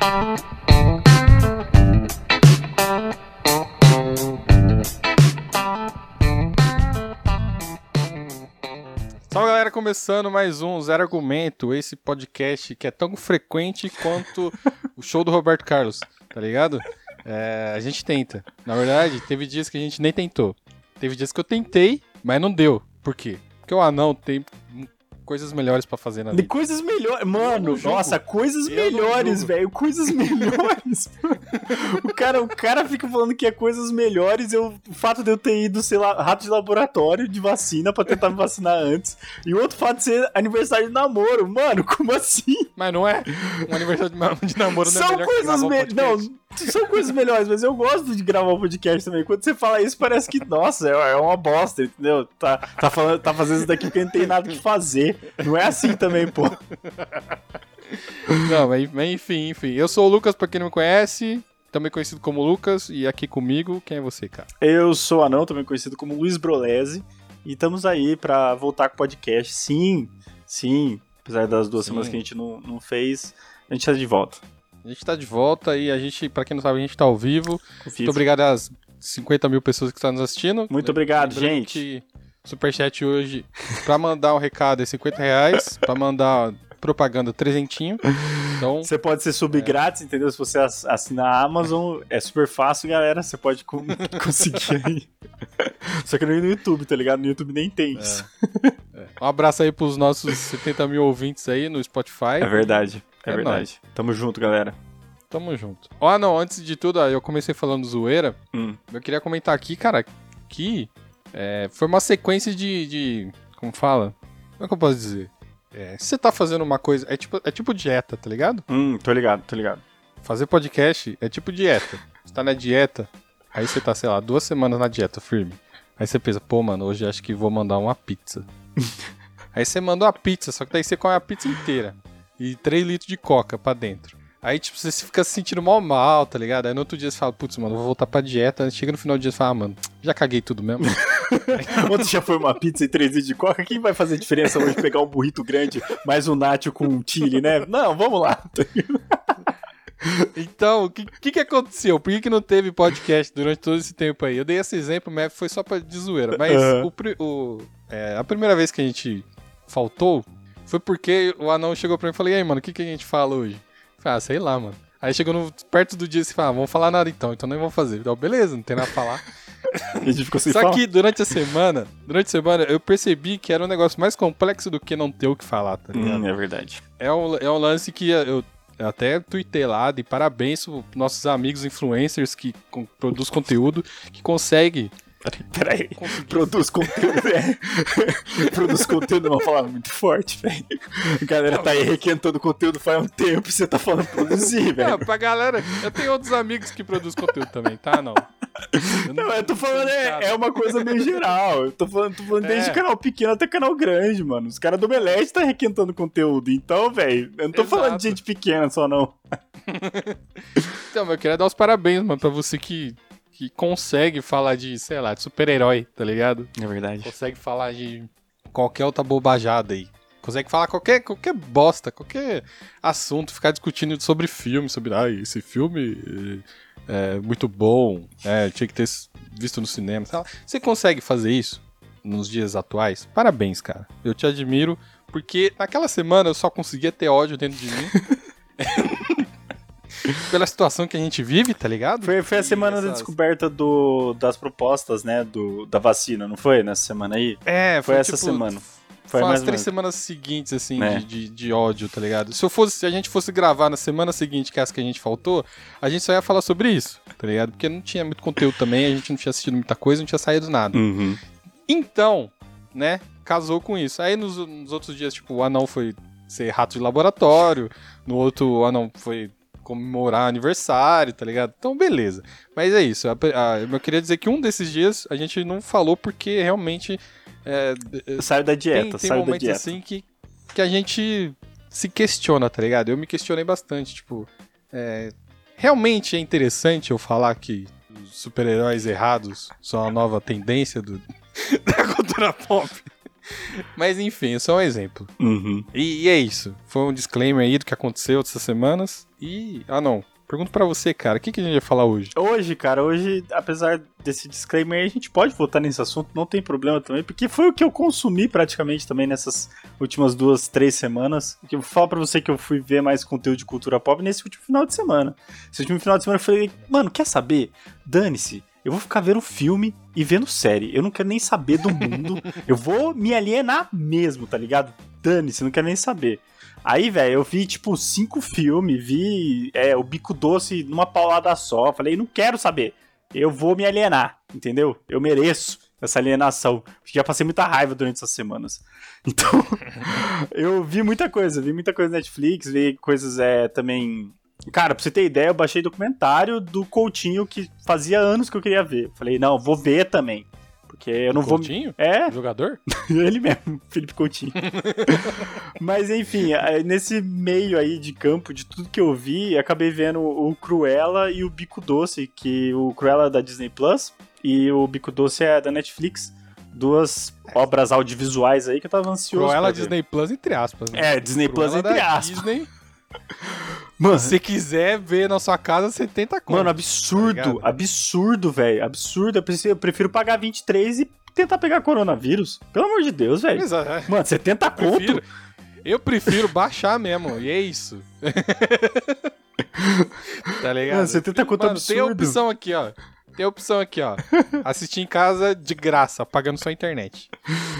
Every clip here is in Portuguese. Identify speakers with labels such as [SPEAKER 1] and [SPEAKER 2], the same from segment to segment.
[SPEAKER 1] Salve galera, começando mais um Zero Argumento, esse podcast que é tão frequente quanto o show do Roberto Carlos, tá ligado? É, a gente tenta. Na verdade, teve dias que a gente nem tentou. Teve dias que eu tentei, mas não deu. Por quê? Porque o anão tem coisas melhores pra fazer na
[SPEAKER 2] De
[SPEAKER 1] vida.
[SPEAKER 2] coisas melhores. Mano, nossa, coisas
[SPEAKER 1] Eu
[SPEAKER 2] melhores, velho. Coisas melhores. o, cara, o cara fica falando que é coisas melhores. Eu, o fato de eu ter ido, sei lá, rato de laboratório de vacina pra tentar me vacinar antes. E o outro fato de ser aniversário de namoro. Mano, como assim?
[SPEAKER 1] Mas não é? Um aniversário de namoro não é
[SPEAKER 2] São coisas melhores. Não, são coisas melhores, mas eu gosto de gravar um podcast também. Quando você fala isso, parece que, nossa, é é uma bosta, entendeu? Tá, tá, falando, tá fazendo isso daqui porque não tem nada que fazer. Não é assim também, pô.
[SPEAKER 1] Não, mas, enfim, enfim. Eu sou o Lucas, pra quem não me conhece, também conhecido como Lucas, e aqui comigo, quem é você, cara?
[SPEAKER 2] Eu sou Anão, também conhecido como Luiz Brolese, e estamos aí pra voltar com o podcast. Sim, sim, apesar das duas
[SPEAKER 1] Sim.
[SPEAKER 2] semanas que a gente não, não fez, a gente tá de volta.
[SPEAKER 1] A gente tá de volta e a gente, pra quem não sabe, a gente tá ao vivo. Muito obrigado às 50 mil pessoas que estão nos assistindo.
[SPEAKER 2] Muito obrigado,
[SPEAKER 1] Lembrando
[SPEAKER 2] gente.
[SPEAKER 1] que o Superchat hoje, pra mandar um recado é 50 reais, pra mandar propaganda trezentinho. Então,
[SPEAKER 2] Você pode ser sub grátis, entendeu? Se você ass- assinar a Amazon, é super fácil, galera. Você pode co- conseguir aí. Só que no YouTube, tá ligado? No YouTube nem tem isso.
[SPEAKER 1] um abraço aí pros nossos 70 mil ouvintes aí no Spotify.
[SPEAKER 2] É verdade. É,
[SPEAKER 1] É
[SPEAKER 2] verdade. Tamo junto, galera.
[SPEAKER 1] Tamo junto. Ó, não, antes de tudo, eu comecei falando zoeira.
[SPEAKER 2] Hum.
[SPEAKER 1] Eu queria comentar aqui, cara, que é, foi uma sequência de, de. Como fala? Como é que eu posso dizer? É, se você tá fazendo uma coisa. É tipo, é tipo dieta, tá ligado?
[SPEAKER 2] Hum, tô ligado, tô ligado.
[SPEAKER 1] Fazer podcast é tipo dieta. Você tá na dieta, aí você tá, sei lá, duas semanas na dieta firme. Aí você pensa, pô, mano, hoje acho que vou mandar uma pizza. aí você manda uma pizza, só que daí você come a pizza inteira. E 3 litros de coca pra dentro. Aí, tipo, você fica se sentindo mal mal, tá ligado? Aí no outro dia você fala, putz, mano, vou voltar pra dieta. Aí Chega no final do dia e fala, ah, mano, já caguei tudo mesmo.
[SPEAKER 2] Ontem já foi uma pizza e três litros de coca. Quem vai fazer diferença hoje pegar um burrito grande, mais um nacho com chile, né? Não, vamos lá.
[SPEAKER 1] Então, o que, que, que aconteceu? Por que, que não teve podcast durante todo esse tempo aí? Eu dei esse exemplo, mas foi só pra de zoeira. Mas
[SPEAKER 2] Aham.
[SPEAKER 1] o, o- é, a primeira vez que a gente faltou foi porque o anão chegou pra mim e falou: E aí, mano, o que, que a gente fala hoje? Eu falei, ah, sei lá, mano. Aí chegou no- perto do dia e falou: ah, vamos falar nada então, então nem vamos fazer. Então, beleza, não tem nada pra falar.
[SPEAKER 2] A gente ficou sem
[SPEAKER 1] Só
[SPEAKER 2] falar.
[SPEAKER 1] que durante a semana, durante a semana, eu percebi que era um negócio mais complexo do que não ter o que falar, tá ligado?
[SPEAKER 2] Hum, é verdade.
[SPEAKER 1] É um, é um lance que eu, eu até tuitei lá, de parabéns pros nossos amigos influencers que com, produz conteúdo, que consegue
[SPEAKER 2] Peraí. Produz conteúdo, é. Produz conteúdo é uma palavra muito forte, velho. A galera tá aí requentando conteúdo faz um tempo e você tá falando produzir, velho.
[SPEAKER 1] pra galera, eu tenho outros amigos que produzem conteúdo também, tá? Não. Eu
[SPEAKER 2] Não, eu tô falando, é, é uma coisa meio geral. Eu tô falando, tô falando desde
[SPEAKER 1] É.
[SPEAKER 2] canal pequeno até canal grande, mano. Os caras do Omelete tá requentando conteúdo. Então, velho, eu não tô falando de
[SPEAKER 1] Exato.
[SPEAKER 2] gente pequena só, não.
[SPEAKER 1] Então, mas eu queria dar os parabéns, mano, pra você que, que consegue falar de, sei lá, de super-herói, tá ligado?
[SPEAKER 2] É verdade.
[SPEAKER 1] Consegue falar de qualquer outra bobajada aí. Consegue falar qualquer, qualquer bosta, qualquer assunto, ficar discutindo sobre filme, sobre, ah, esse filme é, é muito bom, é, tinha que ter visto no cinema, sei lá. Você consegue fazer isso nos dias atuais? Parabéns, cara. Eu te admiro, porque naquela semana eu só conseguia ter ódio dentro de mim. Pela situação que a gente vive, tá ligado?
[SPEAKER 2] Foi, foi a semana da
[SPEAKER 1] essas-
[SPEAKER 2] descoberta do, das propostas, né, do, da vacina, não foi? Nessa semana aí?
[SPEAKER 1] É,
[SPEAKER 2] Foi essa
[SPEAKER 1] tipo,
[SPEAKER 2] semana.
[SPEAKER 1] Foi,
[SPEAKER 2] Foi ou
[SPEAKER 1] três semanas seguintes, assim,
[SPEAKER 2] É.
[SPEAKER 1] de, de, de ódio, tá ligado? Se, eu fosse, se a gente fosse gravar na semana seguinte, que é essa que a gente faltou, a gente só ia falar sobre isso, tá ligado? Porque não tinha muito conteúdo também, a gente não tinha assistido muita coisa, não tinha saído nada.
[SPEAKER 2] Uhum.
[SPEAKER 1] Então, né, casou com isso. Aí nos, nos outros dias, tipo, o anão foi ser rato de laboratório, no outro o anão foi comemorar aniversário, tá ligado? Então, beleza. Mas é isso. eu queria dizer que um desses dias a gente não falou porque realmente é,
[SPEAKER 2] Saiu da
[SPEAKER 1] tem,
[SPEAKER 2] dieta,
[SPEAKER 1] tem
[SPEAKER 2] da
[SPEAKER 1] momentos
[SPEAKER 2] dieta.
[SPEAKER 1] assim que, que a gente se questiona, tá ligado? Eu me questionei bastante, tipo, é, realmente é interessante eu falar que super-heróis errados são a nova tendência do, da cultura pop? Mas enfim, só um exemplo.
[SPEAKER 2] Uhum.
[SPEAKER 1] E, e é isso. Foi um disclaimer aí do que aconteceu essas semanas. E. Ah, não. Pergunto pra você, cara, o que, que a gente vai falar hoje?
[SPEAKER 2] Hoje, cara, hoje, apesar desse disclaimer, a gente pode voltar nesse assunto, não tem problema também, porque foi o que eu consumi praticamente também nessas últimas duas, três semanas. Eu vou falar pra você que eu fui ver mais conteúdo de cultura pop nesse último final de semana. Esse último final de semana eu falei, mano, quer saber? Dane-se. Eu vou ficar vendo filme e vendo série. Eu não quero nem saber do mundo. eu vou me alienar mesmo, tá ligado? Dane-se, não quero nem saber. Aí, velho, eu vi, tipo, cinco filmes, vi é, o Bico Doce numa paulada só. Falei, não quero saber. Eu vou me alienar, entendeu? Eu mereço essa alienação. Já passei muita raiva durante essas semanas. Então, eu vi muita coisa. Vi muita coisa na Netflix, vi coisas é, também... Cara, pra você ter ideia, eu baixei documentário do Coutinho que fazia anos que eu queria ver. Falei, não, vou ver também. Porque eu não
[SPEAKER 1] Coutinho?
[SPEAKER 2] vou. É,
[SPEAKER 1] Jogador?
[SPEAKER 2] ele mesmo, Felipe Coutinho. Mas enfim, nesse meio aí de campo, de tudo que eu vi, acabei vendo o Cruella e o Bico Doce, que o Cruella é da Disney Plus e o Bico Doce é da Netflix. Duas obras audiovisuais aí que eu tava ansioso.
[SPEAKER 1] Cruella Disney Plus, entre aspas. Né?
[SPEAKER 2] É, Disney Plus,
[SPEAKER 1] Cruella
[SPEAKER 2] entre aspas.
[SPEAKER 1] Disney.
[SPEAKER 2] Mano,
[SPEAKER 1] Se você quiser ver na sua casa, 70 conto.
[SPEAKER 2] Mano, absurdo,
[SPEAKER 1] Tá
[SPEAKER 2] absurdo, velho. Absurdo. Eu prefiro, eu prefiro pagar 23 e tentar pegar coronavírus. Pelo amor de Deus, velho.
[SPEAKER 1] É,
[SPEAKER 2] Mano, 70
[SPEAKER 1] eu
[SPEAKER 2] conto?
[SPEAKER 1] prefiro, eu prefiro baixar mesmo, e é isso. tá ligado?
[SPEAKER 2] Mano, 70 conto
[SPEAKER 1] Mano, Tem a
[SPEAKER 2] absurdo.
[SPEAKER 1] opção aqui, ó. Tem a opção aqui, ó. Assistir em casa de graça, pagando só a internet.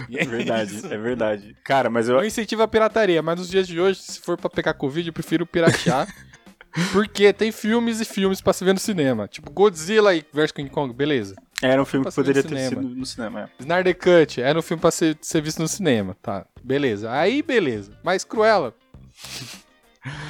[SPEAKER 1] E
[SPEAKER 2] É verdade,
[SPEAKER 1] isso.
[SPEAKER 2] é verdade. Cara, mas eu.
[SPEAKER 1] Não incentiva a pirataria, mas nos dias de hoje, se for pra pegar Covid, eu prefiro piratear. porque tem filmes e filmes pra se ver no cinema. Tipo, Godzilla e vs King Kong, beleza.
[SPEAKER 2] Era um filme que poderia ter
[SPEAKER 1] cinema.
[SPEAKER 2] sido no cinema. é.
[SPEAKER 1] Snyder Cut era um filme pra ser, ser visto no cinema, tá? Beleza. Aí, beleza. Mas Cruella.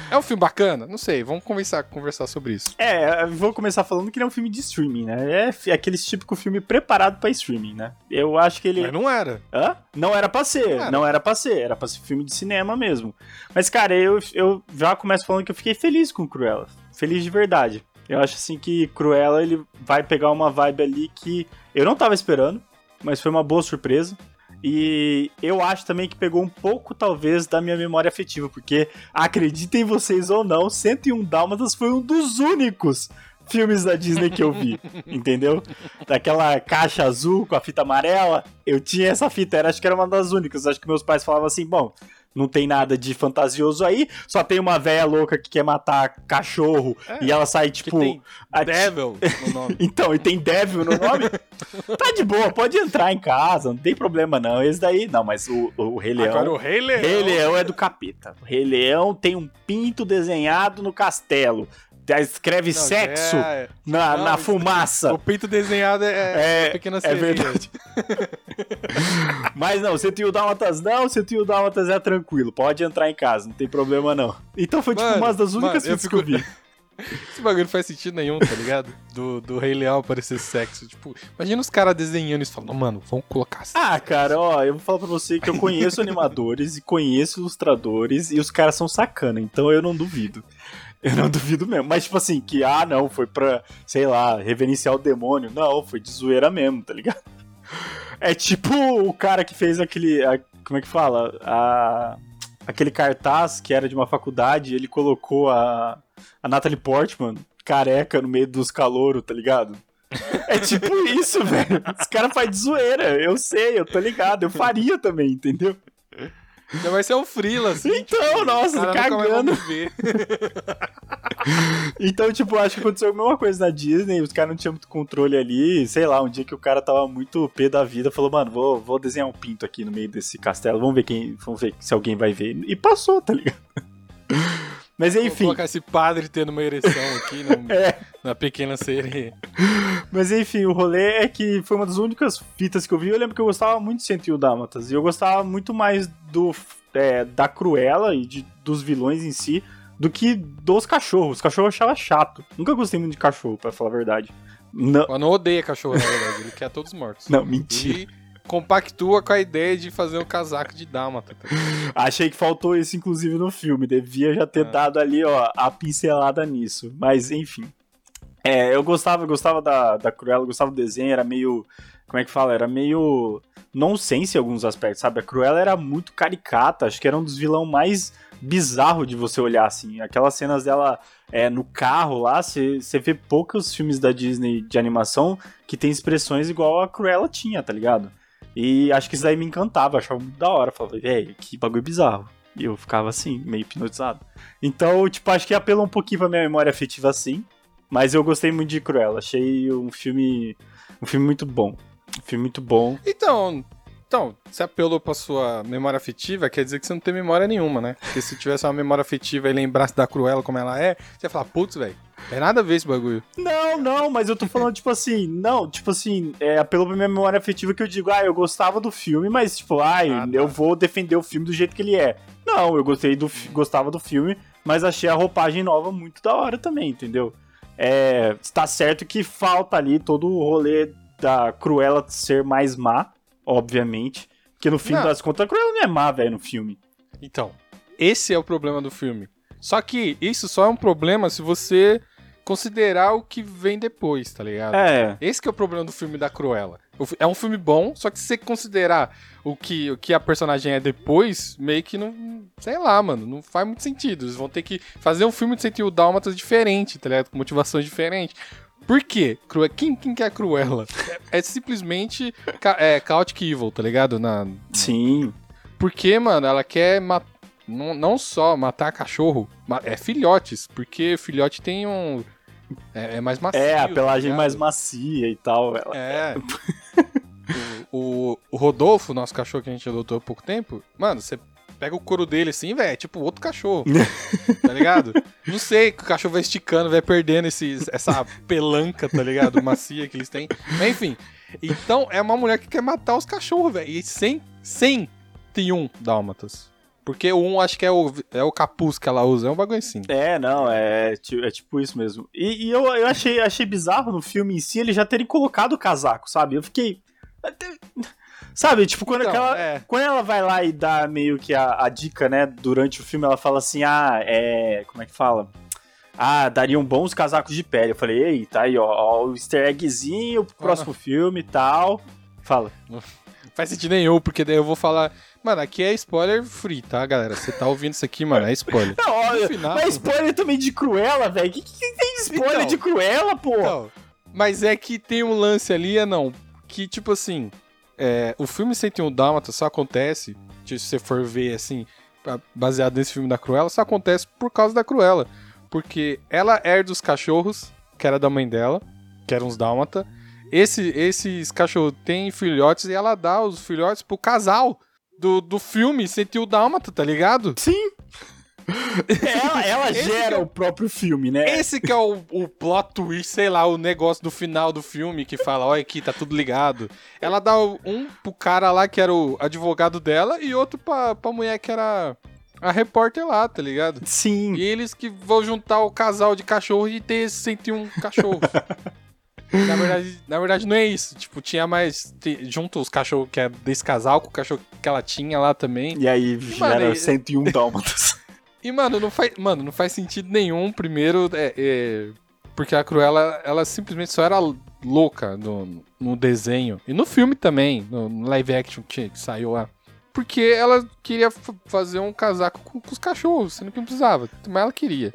[SPEAKER 1] É um filme bacana? Não sei, vamos conversar, conversar sobre isso.
[SPEAKER 2] É, vou começar falando que ele é um filme de streaming, né? É aquele típico filme preparado pra streaming, né? Eu acho que ele.
[SPEAKER 1] Mas não era.
[SPEAKER 2] Hã? Não era pra ser,
[SPEAKER 1] Cara.
[SPEAKER 2] não era pra ser, era pra ser filme de cinema mesmo. Mas, cara, eu, eu já começo falando que eu fiquei feliz com Cruella. Feliz de verdade. Eu acho assim que Cruella ele vai pegar uma vibe ali que eu não tava esperando, mas foi uma boa surpresa. E eu acho também que pegou um pouco, talvez, da minha memória afetiva, porque acreditem vocês ou não, 101 Dálmatas foi um dos únicos filmes da Disney que eu vi, entendeu? Daquela caixa azul com a fita amarela, eu tinha essa fita, era, acho que era uma das únicas. Acho que meus pais falavam assim: bom, não tem nada de fantasioso aí, só tem uma véia louca que quer matar cachorro
[SPEAKER 1] É,
[SPEAKER 2] e ela sai, tipo.
[SPEAKER 1] tem
[SPEAKER 2] a-
[SPEAKER 1] Devil no nome.
[SPEAKER 2] então, e tem Devil no nome? tá de boa, pode entrar em casa, não tem problema não. Esse daí, não, mas o, o Rei Leão.
[SPEAKER 1] Agora o Rei Leão.
[SPEAKER 2] Rei Leão é do capeta. O Rei Leão tem um pinto desenhado no castelo. Escreve
[SPEAKER 1] Não,
[SPEAKER 2] sexo
[SPEAKER 1] é-
[SPEAKER 2] na,
[SPEAKER 1] não,
[SPEAKER 2] na fumaça.
[SPEAKER 1] O pinto desenhado é,
[SPEAKER 2] É-
[SPEAKER 1] é pequena
[SPEAKER 2] é verdade. Mas não, você tem o Dálmatas não, você tem o Dálmatas é tranquilo. Pode entrar em casa, não tem problema não. Então foi tipo
[SPEAKER 1] Mano,
[SPEAKER 2] uma das únicas
[SPEAKER 1] mano,
[SPEAKER 2] que eu vi.
[SPEAKER 1] Esse bagulho não faz sentido nenhum, tá ligado? Do, do Rei Leão aparecer sexo. Tipo, imagina os caras desenhando isso e falando, mano, vamos colocar assim.
[SPEAKER 2] Ah, cara, ó, eu vou falar pra você que eu conheço animadores e conheço ilustradores e os caras são sacana, então eu não duvido. Eu não duvido mesmo. Mas, tipo assim, que, ah, não, foi pra, sei lá, reverenciar o demônio. Não, foi de zoeira mesmo, tá ligado? É tipo o cara que fez aquele. a- como é que fala? A, aquele cartaz que era de uma faculdade, ele colocou a, a Natalie Portman careca no meio dos calouros, tá ligado? É tipo isso, velho. Os caras fazem de zoeira. Eu sei, eu tô ligado. Eu faria também, entendeu?
[SPEAKER 1] Já vai ser um frila, assim.
[SPEAKER 2] Então, nossa,
[SPEAKER 1] cara nunca mais
[SPEAKER 2] cagando.
[SPEAKER 1] ver.
[SPEAKER 2] Então, tipo, acho que aconteceu a mesma coisa na Disney. Os caras não tinham muito controle ali. Sei lá, um dia que o cara tava muito pé da vida, falou, mano, vou, vou desenhar um pinto aqui no meio desse castelo. Vamos ver quem. Vamos ver se alguém vai ver. E passou, tá ligado? Mas
[SPEAKER 1] Vou
[SPEAKER 2] enfim.
[SPEAKER 1] colocar esse padre tendo uma ereção aqui no-
[SPEAKER 2] É.
[SPEAKER 1] na pequena sereia.
[SPEAKER 2] Mas enfim, o rolê é que foi uma das únicas fitas que eu vi. Eu lembro que eu gostava muito de 101 Dálmatas. E eu gostava muito mais do é, da Cruella e de, dos vilões em si do que dos cachorros. Os cachorros eu achava chato. Nunca gostei muito de cachorro, pra falar a verdade. Não,
[SPEAKER 1] Mano, odeia cachorro, na verdade. Ele quer todos mortos.
[SPEAKER 2] não mentira.
[SPEAKER 1] Ele compactua com a ideia de fazer um casaco de dálmata. tá?
[SPEAKER 2] Achei que faltou isso, inclusive, no filme. Devia já ter
[SPEAKER 1] Ah.
[SPEAKER 2] dado ali, ó, a pincelada nisso. Mas, enfim. É, eu gostava, eu gostava da, da Cruella, gostava do desenho, era meio Como é que fala? Era meio nonsense em alguns aspectos, sabe? A Cruella era muito caricata, acho que era um dos vilões mais bizarro de você olhar, assim. Aquelas cenas dela é, no carro lá, você vê poucos filmes da Disney de animação que tem expressões igual a Cruella tinha, tá ligado? E acho que isso daí me encantava, achava muito da hora. Falava, velho, que bagulho bizarro. E eu ficava assim, meio hipnotizado. Então, tipo, acho que apelou um pouquinho pra minha memória afetiva assim. Mas eu gostei muito de Cruella. Achei um filme. Um filme muito bom. Um filme muito bom.
[SPEAKER 1] Então, então, se apelou pra sua memória afetiva, quer dizer que você não tem memória nenhuma, né? Porque se tivesse uma memória afetiva e lembrasse da Cruella como ela é, você ia falar, putz, velho, tem nada a ver esse bagulho.
[SPEAKER 2] Não, não, mas eu tô falando, tipo assim, não, tipo assim, é apelou pra minha memória afetiva que eu digo, ah, eu gostava do filme, mas, tipo, ai, ah, tá. eu vou defender o filme do jeito que ele é. Não, eu gostei do, gostava do filme, mas achei a roupagem nova muito da hora também, entendeu? É, está certo que falta ali todo o rolê da Cruella ser mais má, obviamente. Porque no fim não. das contas, a Cruella não é má, velho, no filme.
[SPEAKER 1] Então, esse é o problema do filme. Só que isso só é um problema se você considerar o que vem depois, tá ligado?
[SPEAKER 2] É.
[SPEAKER 1] Esse que é o problema do filme da Cruella. É um filme bom, só que se você considerar o que, o que a personagem é depois, meio que não. Sei lá, mano. Não faz muito sentido. Eles vão ter que fazer um filme de sentido dálmatas diferente, tá ligado? Com motivações diferentes. Por quê? Cru... Quem, quem que é a Cruella? É, é simplesmente ca... é, Chaotic Evil, tá ligado? Na...
[SPEAKER 2] Sim.
[SPEAKER 1] Porque, mano, ela quer matar. Não, não só matar cachorro, é filhotes, porque filhote tem um. É, é mais macio.
[SPEAKER 2] É, a tá pelagem tá mais macia e tal. Ela...
[SPEAKER 1] É. o, o, o Rodolfo, nosso cachorro que a gente adotou há pouco tempo, mano, você pega o couro dele assim, velho, é tipo outro cachorro. tá ligado? Não sei, o cachorro vai esticando, vai perdendo esses, essa pelanca, tá ligado? Macia que eles têm. Mas enfim. Então é uma mulher que quer matar os cachorros, velho. E sem, sem tem um dálmatas. Porque o um acho que é o, é o capuz que ela usa, é um bagulho assim.
[SPEAKER 2] É, não, é, é tipo isso mesmo. E, e, eu, eu achei, achei bizarro no filme em si ele já terem colocado o casaco, sabe? Eu fiquei. Sabe, tipo, quando, então, aquela, é. quando ela vai lá e dá meio que a, a, dica, né, durante o filme, ela fala assim, ah, é... como é que fala? Ah, dariam bons casacos de pele. Eu falei, eita, aí, ó, ó o easter eggzinho pro próximo filme e tal. Fala.
[SPEAKER 1] Não faz sentido nenhum, porque daí eu vou falar... Mano, aqui é spoiler free, tá, galera? Você tá ouvindo isso aqui, mano, é spoiler.
[SPEAKER 2] Não, olha, final, mas spoiler também de Cruella, velho. O que, que tem de spoiler então, de Cruella, pô? Então,
[SPEAKER 1] mas é que tem um lance ali, é não, que tipo assim é, o filme 101 Dálmata só acontece, se você for ver assim, baseado nesse filme da Cruella, só acontece por causa da Cruella. Porque ela herda os cachorros, que era da mãe dela, que eram os Dálmata. Esse, esses cachorros têm filhotes e ela dá os filhotes pro casal do, do filme 101 Dálmata, tá ligado?
[SPEAKER 2] Sim. Ela, ela gera é, o próprio filme, né?
[SPEAKER 1] Esse que é o, o plot twist, sei lá, o negócio do final do filme que fala, olha aqui, tá tudo ligado. Ela dá um pro cara lá que era o advogado dela e outro pra, pra mulher que era a repórter lá, tá ligado?
[SPEAKER 2] Sim.
[SPEAKER 1] E eles que vão juntar o casal de cachorro e ter 101 cachorros. na, verdade, na verdade, não é isso. Tipo, tinha mais. Junto os cachorros que é desse casal com o cachorro que ela tinha lá também.
[SPEAKER 2] E aí gera 101 dálmatas.
[SPEAKER 1] E, mano, não faz, mano, não faz sentido nenhum. Primeiro, é, é, porque a Cruella, ela simplesmente só era louca no, no desenho. E no filme também, no, live action que, que, saiu lá. Porque ela queria fazer um casaco com, com, os cachorros, sendo que não precisava. Mas ela queria.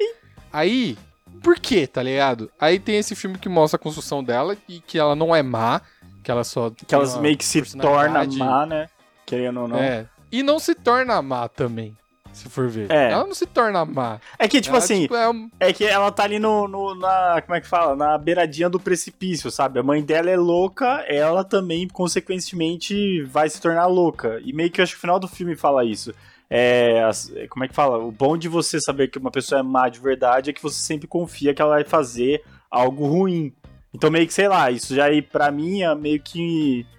[SPEAKER 1] Aí, por quê, tá ligado? Aí tem esse filme que mostra a construção dela e que ela não é má, que ela só.
[SPEAKER 2] Que ela meio que se torna má, né? Querendo ou não.
[SPEAKER 1] É. E não se torna má também se for ver. É. Ela não se torna má.
[SPEAKER 2] É que, tipo ela, assim, tipo, é, um... é, que ela tá ali no, no, na. Como é que fala? Na beiradinha do precipício, sabe? A mãe dela é louca, ela também, consequentemente, vai se tornar louca. E meio que eu acho que o final do filme fala isso. É, como é que fala? O bom de você saber que uma pessoa é má de verdade é que você sempre confia que ela vai fazer algo ruim. Então, meio que, sei lá, isso já aí, pra mim, é meio que é,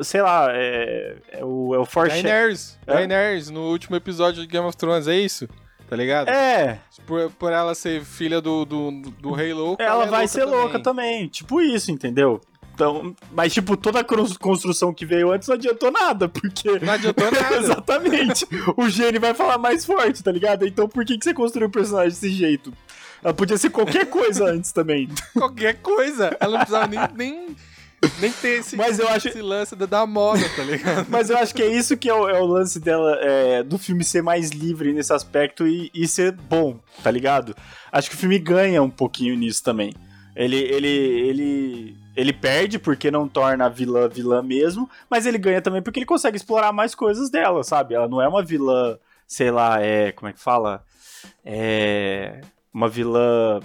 [SPEAKER 2] sei lá, é, é o, é o.
[SPEAKER 1] Daenerys, é? Daenerys, no último episódio de Game of Thrones, é isso? Tá ligado?
[SPEAKER 2] É.
[SPEAKER 1] Por, por ela ser filha do, do, do rei louco.
[SPEAKER 2] Ela, ela é vai louca ser também. louca também. Tipo isso, entendeu? Então, mas, tipo, toda a construção que veio antes não adiantou nada, porque.
[SPEAKER 1] Não adiantou nada.
[SPEAKER 2] Exatamente. o gene vai falar mais forte, tá ligado? Então, por que, que você construiu o personagem desse jeito? Ela podia ser qualquer coisa antes também.
[SPEAKER 1] qualquer coisa. Ela não precisava nem, nem Nem tem esse,
[SPEAKER 2] Mas eu acho-
[SPEAKER 1] esse lance da, da moda, tá ligado?
[SPEAKER 2] Mas eu acho que é isso que é o, é o lance dela, é, do filme ser mais livre nesse aspecto e, e ser bom, tá ligado? Acho que o filme ganha um pouquinho nisso também. Ele, ele, ele, ele perde porque não torna a vilã vilã mesmo, mas ele ganha também porque ele consegue explorar mais coisas dela, sabe? Ela não é uma vilã, sei lá, é. Como é que fala? É. Uma vilã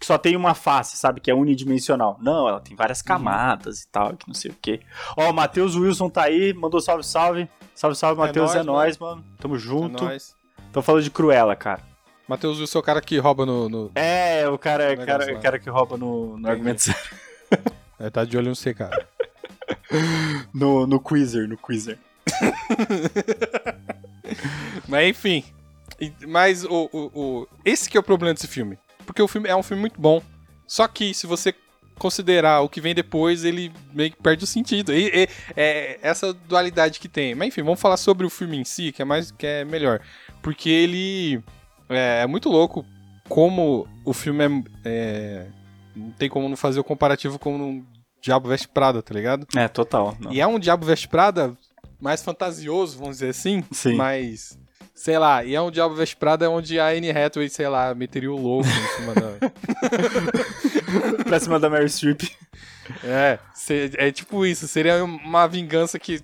[SPEAKER 2] que só tem uma face, sabe? Que é unidimensional. Não, ela tem várias camadas e tal, que não sei o quê. Ó, o Matheus Wilson tá aí, mandou salve, salve. Salve, salve,
[SPEAKER 1] É
[SPEAKER 2] Matheus, é
[SPEAKER 1] nóis,
[SPEAKER 2] nóis, mano. Tamo
[SPEAKER 1] É
[SPEAKER 2] junto.
[SPEAKER 1] nóis.
[SPEAKER 2] Tô falando de Cruella, cara.
[SPEAKER 1] Matheus, o seu cara que rouba no. no...
[SPEAKER 2] É, o cara,
[SPEAKER 1] Negócio
[SPEAKER 2] cara,
[SPEAKER 1] lá.
[SPEAKER 2] cara que rouba no, no
[SPEAKER 1] Entendi.
[SPEAKER 2] argumento sério.
[SPEAKER 1] É, tá de olho no você, cara.
[SPEAKER 2] No, no Quizer, no Quizer.
[SPEAKER 1] Mas enfim. Mas o, o, o- esse que é o problema desse filme. Porque o filme é um filme muito bom. Só que se você considerar o que vem depois, ele meio que perde o sentido. E, e- é essa dualidade que tem. Mas enfim, vamos falar sobre o filme em si, que é mais que é melhor. Porque ele é, é muito louco como o filme é, é- Não tem como não fazer o comparativo com um Diabo Veste Prada, tá ligado?
[SPEAKER 2] É, total. não.
[SPEAKER 1] E é um Diabo Veste Prada mais fantasioso, vamos dizer assim.
[SPEAKER 2] Sim.
[SPEAKER 1] Mas, sei lá, e é um Diabo Veste Prada onde a Anne Hathaway, sei lá, meteria o louco em cima da...
[SPEAKER 2] pra cima da Mary Streep.
[SPEAKER 1] É, é tipo isso. Seria uma vingança que,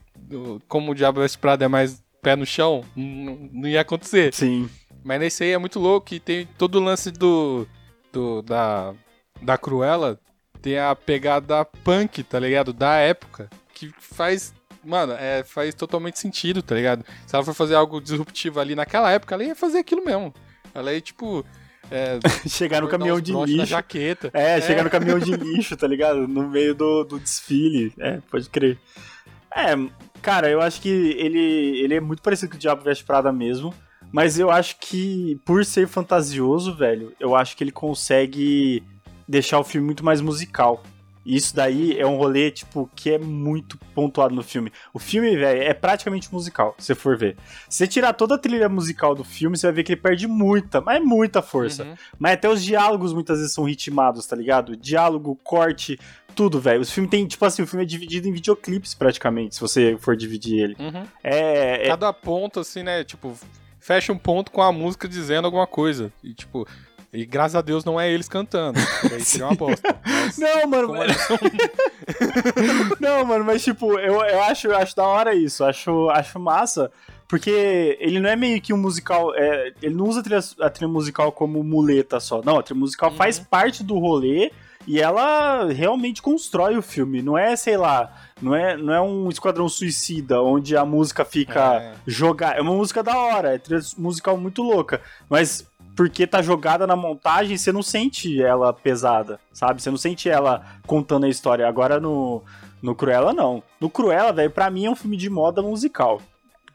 [SPEAKER 1] como o Diabo Veste Prada é mais pé no chão, não ia acontecer.
[SPEAKER 2] Sim.
[SPEAKER 1] Mas nesse aí é muito louco e tem todo o lance do, do da, da Cruella, tem a pegada punk, tá ligado? Da época, que faz, mano, é, faz totalmente sentido, tá ligado? Se ela for fazer algo disruptivo ali naquela época, ela ia fazer aquilo mesmo. Ela ia, tipo... É,
[SPEAKER 2] Chegar no caminhão de
[SPEAKER 1] na
[SPEAKER 2] lixo.
[SPEAKER 1] jaqueta.
[SPEAKER 2] É, chegar no caminhão de lixo, tá ligado? No meio do, do desfile. É, pode crer. É, cara, eu acho que ele, ele é muito parecido com o Diabo Veste Prada mesmo. Mas eu acho que, por ser fantasioso, velho, eu acho que ele consegue deixar o filme muito mais musical. Isso daí é um rolê, tipo, que é muito pontuado no filme. O filme, velho, é praticamente musical, se você for ver. Se você tirar toda a trilha musical do filme, você vai ver que ele perde muita, mas muita força.
[SPEAKER 1] Uhum.
[SPEAKER 2] Mas até os diálogos muitas vezes são ritmados, tá ligado? Diálogo, corte, tudo, velho. O filme tem, tipo assim, o filme é dividido em videoclipes praticamente, se você for dividir ele.
[SPEAKER 1] Uhum.
[SPEAKER 2] É. é-
[SPEAKER 1] Cada ponto, assim, né? Tipo, fecha um ponto com a música dizendo alguma coisa. E, tipo, e graças a Deus não é eles cantando. Aí seria uma bosta.
[SPEAKER 2] Não, mano, mas-
[SPEAKER 1] são-
[SPEAKER 2] não, mano, mas tipo, eu, eu acho, eu acho da hora isso, acho, acho massa. Porque ele não é meio que um musical. é, ele não usa a trilha, a trilha musical como muleta só. Não, a trilha musical
[SPEAKER 1] Uhum.
[SPEAKER 2] faz parte do rolê e ela realmente constrói o filme. Não é, sei lá, não é, não é um esquadrão suicida onde a música fica
[SPEAKER 1] É.
[SPEAKER 2] jogada. É uma música da hora, é trilha musical muito louca. Mas porque tá jogada na montagem, você não sente ela pesada, sabe? Você não sente ela contando a história. Agora no, no Cruella, não. No Cruella, velho, pra mim é um filme de moda musical.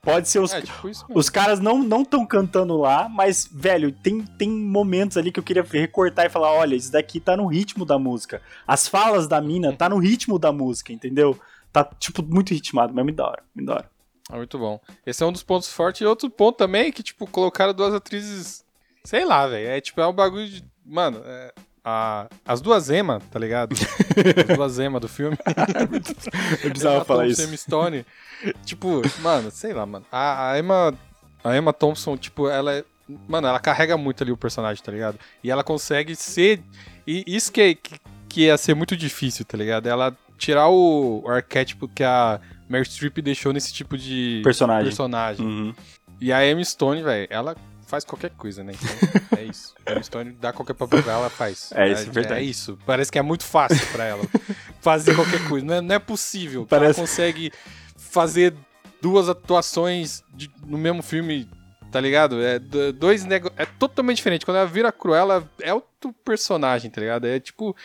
[SPEAKER 2] Pode ser os,
[SPEAKER 1] É, tipo
[SPEAKER 2] os caras não não estão cantando lá, mas, velho, tem, tem momentos ali que eu queria recortar e falar: olha, isso daqui tá no ritmo da música. As falas da mina tá no ritmo da música, entendeu? Tá, tipo, muito ritmado, mas me da hora, me da hora.
[SPEAKER 1] É muito bom. Esse é um dos pontos fortes. E outro ponto também é que, tipo, colocaram duas atrizes. Sei lá, velho. É tipo, é um bagulho de. Mano, é, a- as duas Emma, tá ligado? As duas Emma do filme.
[SPEAKER 2] Eu precisava falar
[SPEAKER 1] Thompson
[SPEAKER 2] isso.
[SPEAKER 1] Emma Stone. tipo, mano, sei lá, mano. A, a Emma. A Emma Thompson, tipo, ela é. Mano, ela carrega muito ali o personagem, tá ligado? E ela consegue ser. E isso que, é- que, que ia ser muito difícil, tá ligado? Ela tirar o, o arquétipo que a Mary Streep deixou nesse tipo de
[SPEAKER 2] Personagem.
[SPEAKER 1] personagem.
[SPEAKER 2] Uhum.
[SPEAKER 1] E a Emma Stone, velho, ela faz qualquer coisa, né? Então, é isso. A Emma Stone dá qualquer papel pra ela, faz.
[SPEAKER 2] É isso, é verdade.
[SPEAKER 1] É isso. Parece que é muito fácil pra ela fazer qualquer coisa. Não é, não é possível. que
[SPEAKER 2] Parece-
[SPEAKER 1] Ela consegue fazer duas atuações de- no mesmo filme, tá ligado? É dois nego... É totalmente diferente. Quando ela vira Cruella, é outro personagem, tá ligado? É tipo...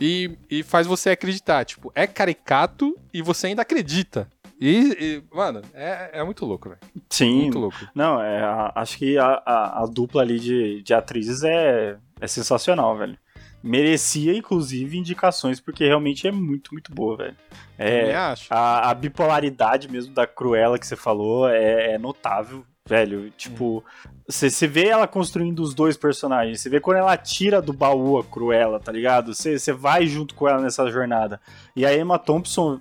[SPEAKER 1] E, e faz você acreditar. Tipo, é caricato e você ainda acredita. E, e, mano, é, é muito louco, velho.
[SPEAKER 2] Sim.
[SPEAKER 1] Muito louco.
[SPEAKER 2] Não, é, a- acho que a, a- a dupla ali de, de atrizes é, é sensacional, velho. Merecia, inclusive, indicações, porque realmente é muito, muito boa, velho. É,
[SPEAKER 1] acho.
[SPEAKER 2] a, a bipolaridade mesmo da Cruella que você falou é, é notável. velho. Tipo, você vê ela construindo os dois personagens. Você vê quando ela tira do baú a Cruella, tá ligado? Você vai junto com ela nessa jornada. E a Emma Thompson,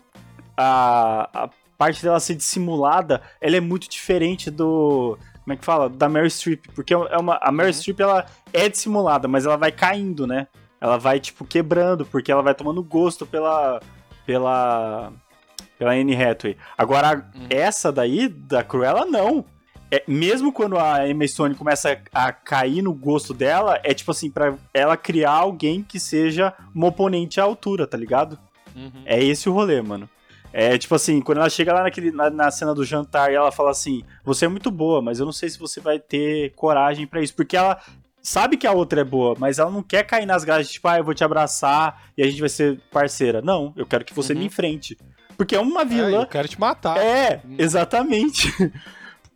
[SPEAKER 2] a, a parte dela ser dissimulada, ela é muito diferente do. Como é que fala? Da Mary Streep. Porque é uma, a Mary uhum. Streep, ela é dissimulada, mas ela vai caindo, né? Ela vai, tipo, quebrando, porque ela vai tomando gosto pela. pela. pela Anne Hathaway. Agora, uhum. essa daí, da Cruella, não. É, mesmo quando a Emma Stone começa a, a, cair no gosto dela, é tipo assim, pra ela criar alguém que seja um oponente à altura, tá ligado? Uhum. É esse o rolê, mano. É tipo assim, quando ela chega lá naquele, na, na, cena do jantar e ela fala assim: Você é muito boa, mas eu não sei se você vai ter coragem para isso. Porque ela sabe que a outra é boa, mas ela não quer cair nas graças, tipo, ah, eu vou te abraçar e a gente vai ser parceira. Não, eu quero que você uhum. me enfrente. Porque é uma vilã. É,
[SPEAKER 1] eu quero te matar.
[SPEAKER 2] É, exatamente.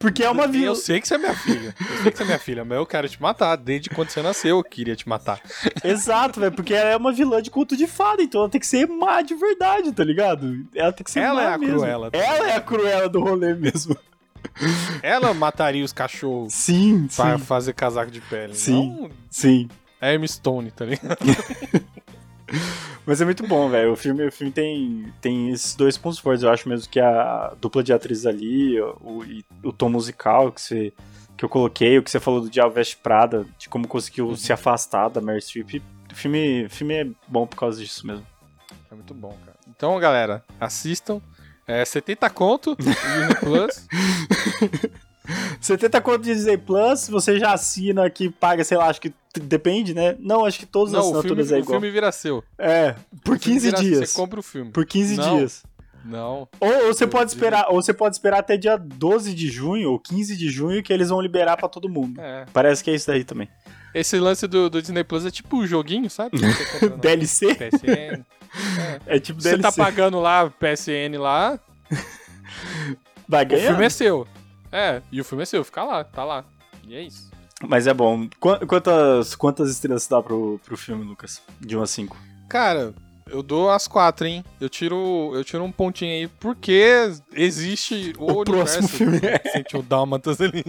[SPEAKER 2] Porque é uma vilã.
[SPEAKER 1] Eu sei que você é minha filha. Eu sei que você é minha filha, mas eu quero te matar. Desde quando você nasceu, eu queria te matar.
[SPEAKER 2] Exato, velho. Porque ela é uma vilã de culto de fada, então ela tem que ser má de verdade, tá ligado? Ela tem que ser
[SPEAKER 1] ela
[SPEAKER 2] má
[SPEAKER 1] é a
[SPEAKER 2] mesmo.
[SPEAKER 1] Cruela. Tá
[SPEAKER 2] ela é a cruela do rolê mesmo.
[SPEAKER 1] Ela mataria os cachorros
[SPEAKER 2] sim,
[SPEAKER 1] pra
[SPEAKER 2] sim.
[SPEAKER 1] fazer casaco de pele.
[SPEAKER 2] Sim,
[SPEAKER 1] não
[SPEAKER 2] sim.
[SPEAKER 1] Herm Stone, tá ligado?
[SPEAKER 2] Mas é muito bom, velho. O filme, o filme tem, tem esses dois pontos fortes. Eu acho mesmo que a dupla de atrizes ali, o, o tom musical que, você, que eu coloquei, o que você falou do Diabo Veste Prada, de como conseguiu uhum. se afastar da Mary Streep. O filme, o filme é bom por causa disso mesmo.
[SPEAKER 1] É muito bom, cara. Então, galera, assistam. É 70 conto Disney Plus.
[SPEAKER 2] 70 conto de Disney Plus, você já assina aqui, paga, sei lá, acho que depende, né? Não, acho que todas as assinaturas
[SPEAKER 1] filme,
[SPEAKER 2] é igual.
[SPEAKER 1] O filme vira seu.
[SPEAKER 2] É, por 15 dias.
[SPEAKER 1] Você compra o filme.
[SPEAKER 2] Por 15
[SPEAKER 1] não,
[SPEAKER 2] dias.
[SPEAKER 1] Não.
[SPEAKER 2] Ou, ou você pode esperar, ou você pode esperar até dia 12 de junho ou 15 de junho que eles vão liberar para todo mundo. É. Parece que é isso daí também.
[SPEAKER 1] Esse lance do, do Disney Plus é tipo um joguinho, sabe?
[SPEAKER 2] DLC?
[SPEAKER 1] PSN.
[SPEAKER 2] É. é tipo
[SPEAKER 1] DLC. Você tá pagando lá PSN lá.
[SPEAKER 2] Vai ganhar.
[SPEAKER 1] O filme é seu. É, e o filme é seu, fica lá, tá lá. E é isso.
[SPEAKER 2] Mas é bom. Quantas, quantas estrelas dá pro, pro filme, Lucas? De 1 a 5?
[SPEAKER 1] Cara, eu dou as quatro, hein? Eu tiro, eu tiro um pontinho aí, porque existe o,
[SPEAKER 2] o próximo filme.
[SPEAKER 1] Sente o Dálmatas ali.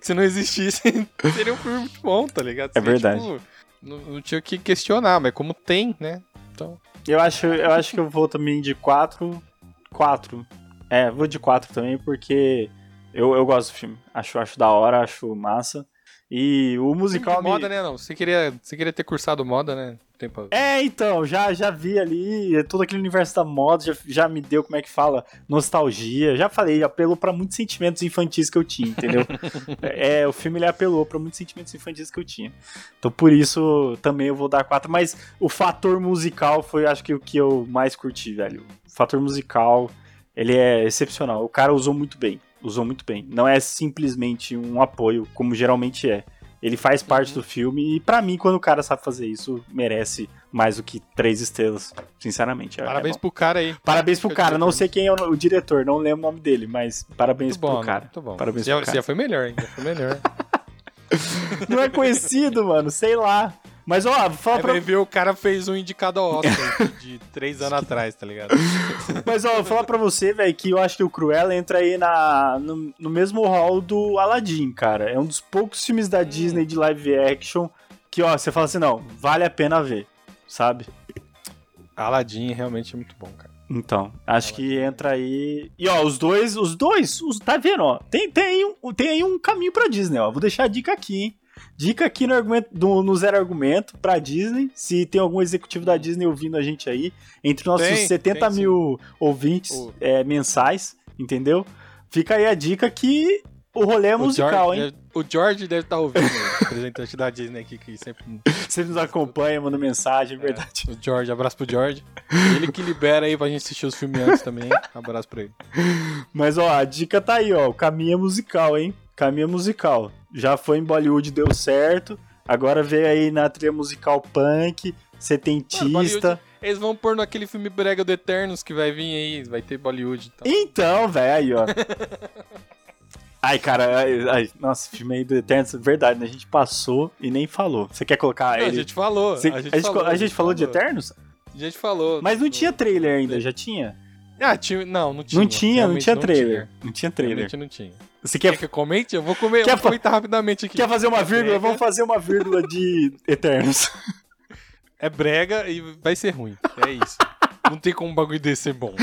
[SPEAKER 1] Se não existisse, seria um filme muito bom, tá ligado?
[SPEAKER 2] É verdade. Tipo,
[SPEAKER 1] não, não, tinha que questionar, mas como tem, né? Então.
[SPEAKER 2] Eu acho, eu acho que eu vou também de quatro. Quatro. É, vou de quatro também, porque eu, eu gosto do filme. Acho, acho da hora, acho massa. E o musical.
[SPEAKER 1] Moda, né? Não. Você queria, você queria ter cursado moda, né?
[SPEAKER 2] Tempo... É, então, já, já vi ali todo aquele universo da moda, já, já me deu, como é que fala? Nostalgia. Já falei, apelou para muitos sentimentos infantis que eu tinha, entendeu? é, o filme ele apelou para muitos sentimentos infantis que eu tinha. Então por isso também eu vou dar quatro. Mas o fator musical foi, acho que, o que eu mais curti, velho. O fator musical, ele é excepcional. O cara usou muito bem usou muito bem. Não é simplesmente um apoio, como geralmente é. Ele faz parte uhum. do filme e, para mim, quando o cara sabe fazer isso, merece mais do que três estrelas, sinceramente.
[SPEAKER 1] É parabéns é pro cara aí.
[SPEAKER 2] Parabéns pro cara. Não sei quem é o, o, diretor, não lembro o nome dele, mas parabéns muito pro bom, né? cara. Muito
[SPEAKER 1] bom.
[SPEAKER 2] Parabéns
[SPEAKER 1] já,
[SPEAKER 2] pro cara.
[SPEAKER 1] Já foi melhor, ainda foi melhor.
[SPEAKER 2] não é conhecido, mano, sei lá. Mas, ó, fala
[SPEAKER 1] é,
[SPEAKER 2] pra...
[SPEAKER 1] ver o cara fez um indicado ao Oscar de três anos atrás, tá ligado?
[SPEAKER 2] Mas, ó, vou falar pra você, velho, que eu acho que o Cruella entra aí na, no, no mesmo hall do Aladdin, cara. É um dos poucos filmes da hum. Disney de live action que, ó, você fala assim, não, vale a pena ver, sabe?
[SPEAKER 1] Aladdin realmente é muito bom, cara.
[SPEAKER 2] Então, acho Aladdin. que entra aí. E ó, os dois, os dois, os, tá vendo, ó? Tem, tem, aí um, tem aí um caminho pra Disney, ó. Vou deixar a dica aqui, hein? Dica aqui no, argumento, do, no Zero Argumento pra Disney. Se tem algum executivo da Disney ouvindo a gente aí, entre nossos tem, 70 tem, mil sim. ouvintes é, mensais, entendeu? Fica aí a dica que o rolê é musical,
[SPEAKER 1] George,
[SPEAKER 2] hein?
[SPEAKER 1] O George deve estar tá ouvindo, o representante da Disney aqui, que sempre...
[SPEAKER 2] sempre nos acompanha, manda mensagem, é verdade.
[SPEAKER 1] o George, abraço pro George. Ele que libera aí pra gente assistir os filmes antes também, abraço pra ele.
[SPEAKER 2] Mas, ó, a dica tá aí, ó, o caminho é musical, hein? Caminho é musical já foi em Bollywood, deu certo. Agora veio aí na trilha musical punk, setentista. Mano,
[SPEAKER 1] eles vão pôr naquele filme brega do Eternos que vai vir aí, vai ter Bollywood.
[SPEAKER 2] Então, então velho, aí, ó. Ai, cara, ai, ai, nossa, filme aí do Eternos, verdade, né? A gente passou e nem falou. Você quer colocar
[SPEAKER 1] não,
[SPEAKER 2] ele?
[SPEAKER 1] A gente falou.
[SPEAKER 2] Você, a, gente a, gente, falou, a gente falou, falou de Eternos?
[SPEAKER 1] A gente falou.
[SPEAKER 2] Mas não tinha trailer ainda, já tinha?
[SPEAKER 1] Ah, tinha, não, não tinha.
[SPEAKER 2] Não tinha, não tinha trailer. Não tinha, não tinha trailer.
[SPEAKER 1] Realmente não tinha.
[SPEAKER 2] Você
[SPEAKER 1] Quer
[SPEAKER 2] quer,
[SPEAKER 1] que eu comente? Eu vou, comer, eu
[SPEAKER 2] Quer
[SPEAKER 1] vou
[SPEAKER 2] fa-
[SPEAKER 1] comentar rapidamente aqui.
[SPEAKER 2] quer fazer uma vírgula?
[SPEAKER 1] brega.
[SPEAKER 2] Vamos fazer uma vírgula de Eternos.
[SPEAKER 1] É brega e vai ser ruim. É isso. Não tem como um bagulho desse ser bom.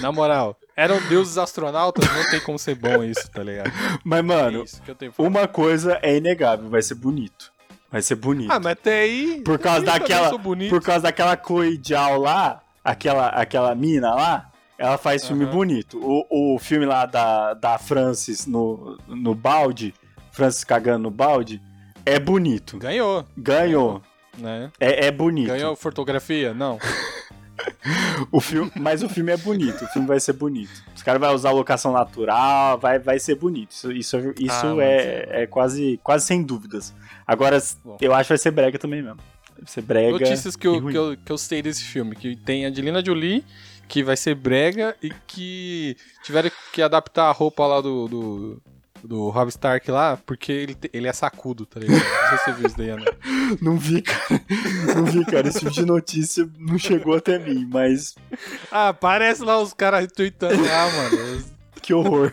[SPEAKER 1] Na moral, eram deuses astronautas, não tem como ser bom isso, tá ligado?
[SPEAKER 2] Mas,
[SPEAKER 1] É
[SPEAKER 2] mano,
[SPEAKER 1] eu falar.
[SPEAKER 2] uma coisa é inegável, vai ser bonito. Vai ser bonito.
[SPEAKER 1] Ah, mas até aí.
[SPEAKER 2] Por causa
[SPEAKER 1] eu
[SPEAKER 2] daquela-. Por causa daquela Zhao lá, aquela, aquela mina lá, ela faz filme
[SPEAKER 1] Aham.
[SPEAKER 2] bonito. O, o filme lá da, da Francis no, no balde, Francis cagando no balde, é bonito.
[SPEAKER 1] Ganhou,
[SPEAKER 2] Ganhou.
[SPEAKER 1] né?
[SPEAKER 2] É, é bonito.
[SPEAKER 1] Ganhou fotografia? Não.
[SPEAKER 2] O filme, mas o filme é bonito. O filme vai ser bonito. Os caras vão usar locação natural, vai, vai ser bonito. Isso, isso, isso
[SPEAKER 1] Ah, mas
[SPEAKER 2] é, é quase, quase sem dúvidas. Agora,
[SPEAKER 1] Bom.
[SPEAKER 2] eu acho que vai ser brega também mesmo. Vai ser brega.
[SPEAKER 1] Notícias que eu, que, eu, que eu sei desse filme: que tem a Angelina Jolie, que vai ser brega e que tiveram que adaptar a roupa lá do. do do Rob Stark lá, porque ele, ele é sacudo, tá ligado? Não sei se você viu isso daí, Ana.
[SPEAKER 2] Não vi, cara. Não vi, cara. Esse tipo de notícia não chegou até mim, mas
[SPEAKER 1] Ah, parece lá os caras tweetando lá, mano.
[SPEAKER 2] que horror.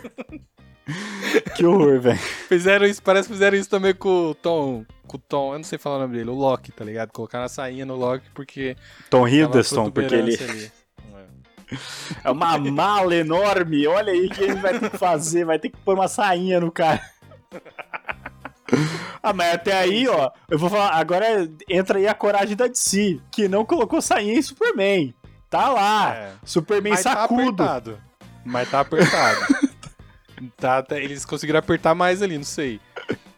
[SPEAKER 2] que horror, velho.
[SPEAKER 1] Fizeram isso, parece que fizeram isso também com o Tom. Com o Tom, eu não sei falar o nome dele, o Loki, tá ligado? Colocaram a sainha no Loki porque.
[SPEAKER 2] Tom Hiddleston, porque ele
[SPEAKER 1] ali. É.
[SPEAKER 2] uma mala enorme. Olha aí o que ele vai ter que fazer. Vai ter que pôr uma sainha no cara. Ah, mas até aí, ó, eu vou falar, agora entra aí a coragem da DC, que não colocou sainha em Superman. Tá lá,
[SPEAKER 1] É.
[SPEAKER 2] Superman
[SPEAKER 1] Mas tá
[SPEAKER 2] sacudo.
[SPEAKER 1] apertado. Mas tá apertado. tá, tá- eles conseguiram apertar mais ali, não sei.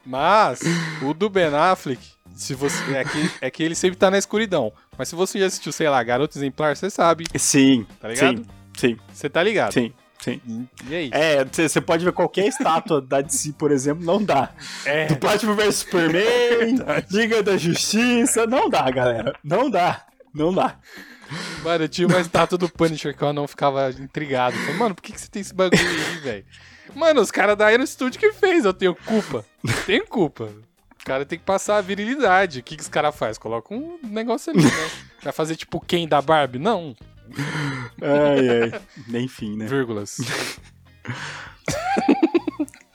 [SPEAKER 1] Mas, o do Ben Affleck, se você, é, que, é que ele sempre tá na escuridão. Mas se você já assistiu, sei lá, Garoto Exemplar, você sabe,
[SPEAKER 2] sim,
[SPEAKER 1] tá ligado?
[SPEAKER 2] sim,
[SPEAKER 1] Você tá ligado.
[SPEAKER 2] sim, sim.
[SPEAKER 1] E aí?
[SPEAKER 2] É, você pode ver qualquer estátua da DC, por exemplo, não dá.
[SPEAKER 1] É.
[SPEAKER 2] Do Batman vs Superman, Liga da Justiça, não dá, galera. Não dá. Não dá.
[SPEAKER 1] Mano, eu tinha uma estátua do Punisher que eu não ficava intrigado. Falei, mano, por que, que você tem esse bagulho aí, velho? Mano, os caras da Iron Studio que fez, eu tenho culpa. Tenho culpa. O cara tem que passar a virilidade. O que, que os caras fazem? Coloca um negócio ali, né? Vai fazer tipo quem da Barbie? Não.
[SPEAKER 2] Ai, ai. Enfim, né?
[SPEAKER 1] Vírgulas.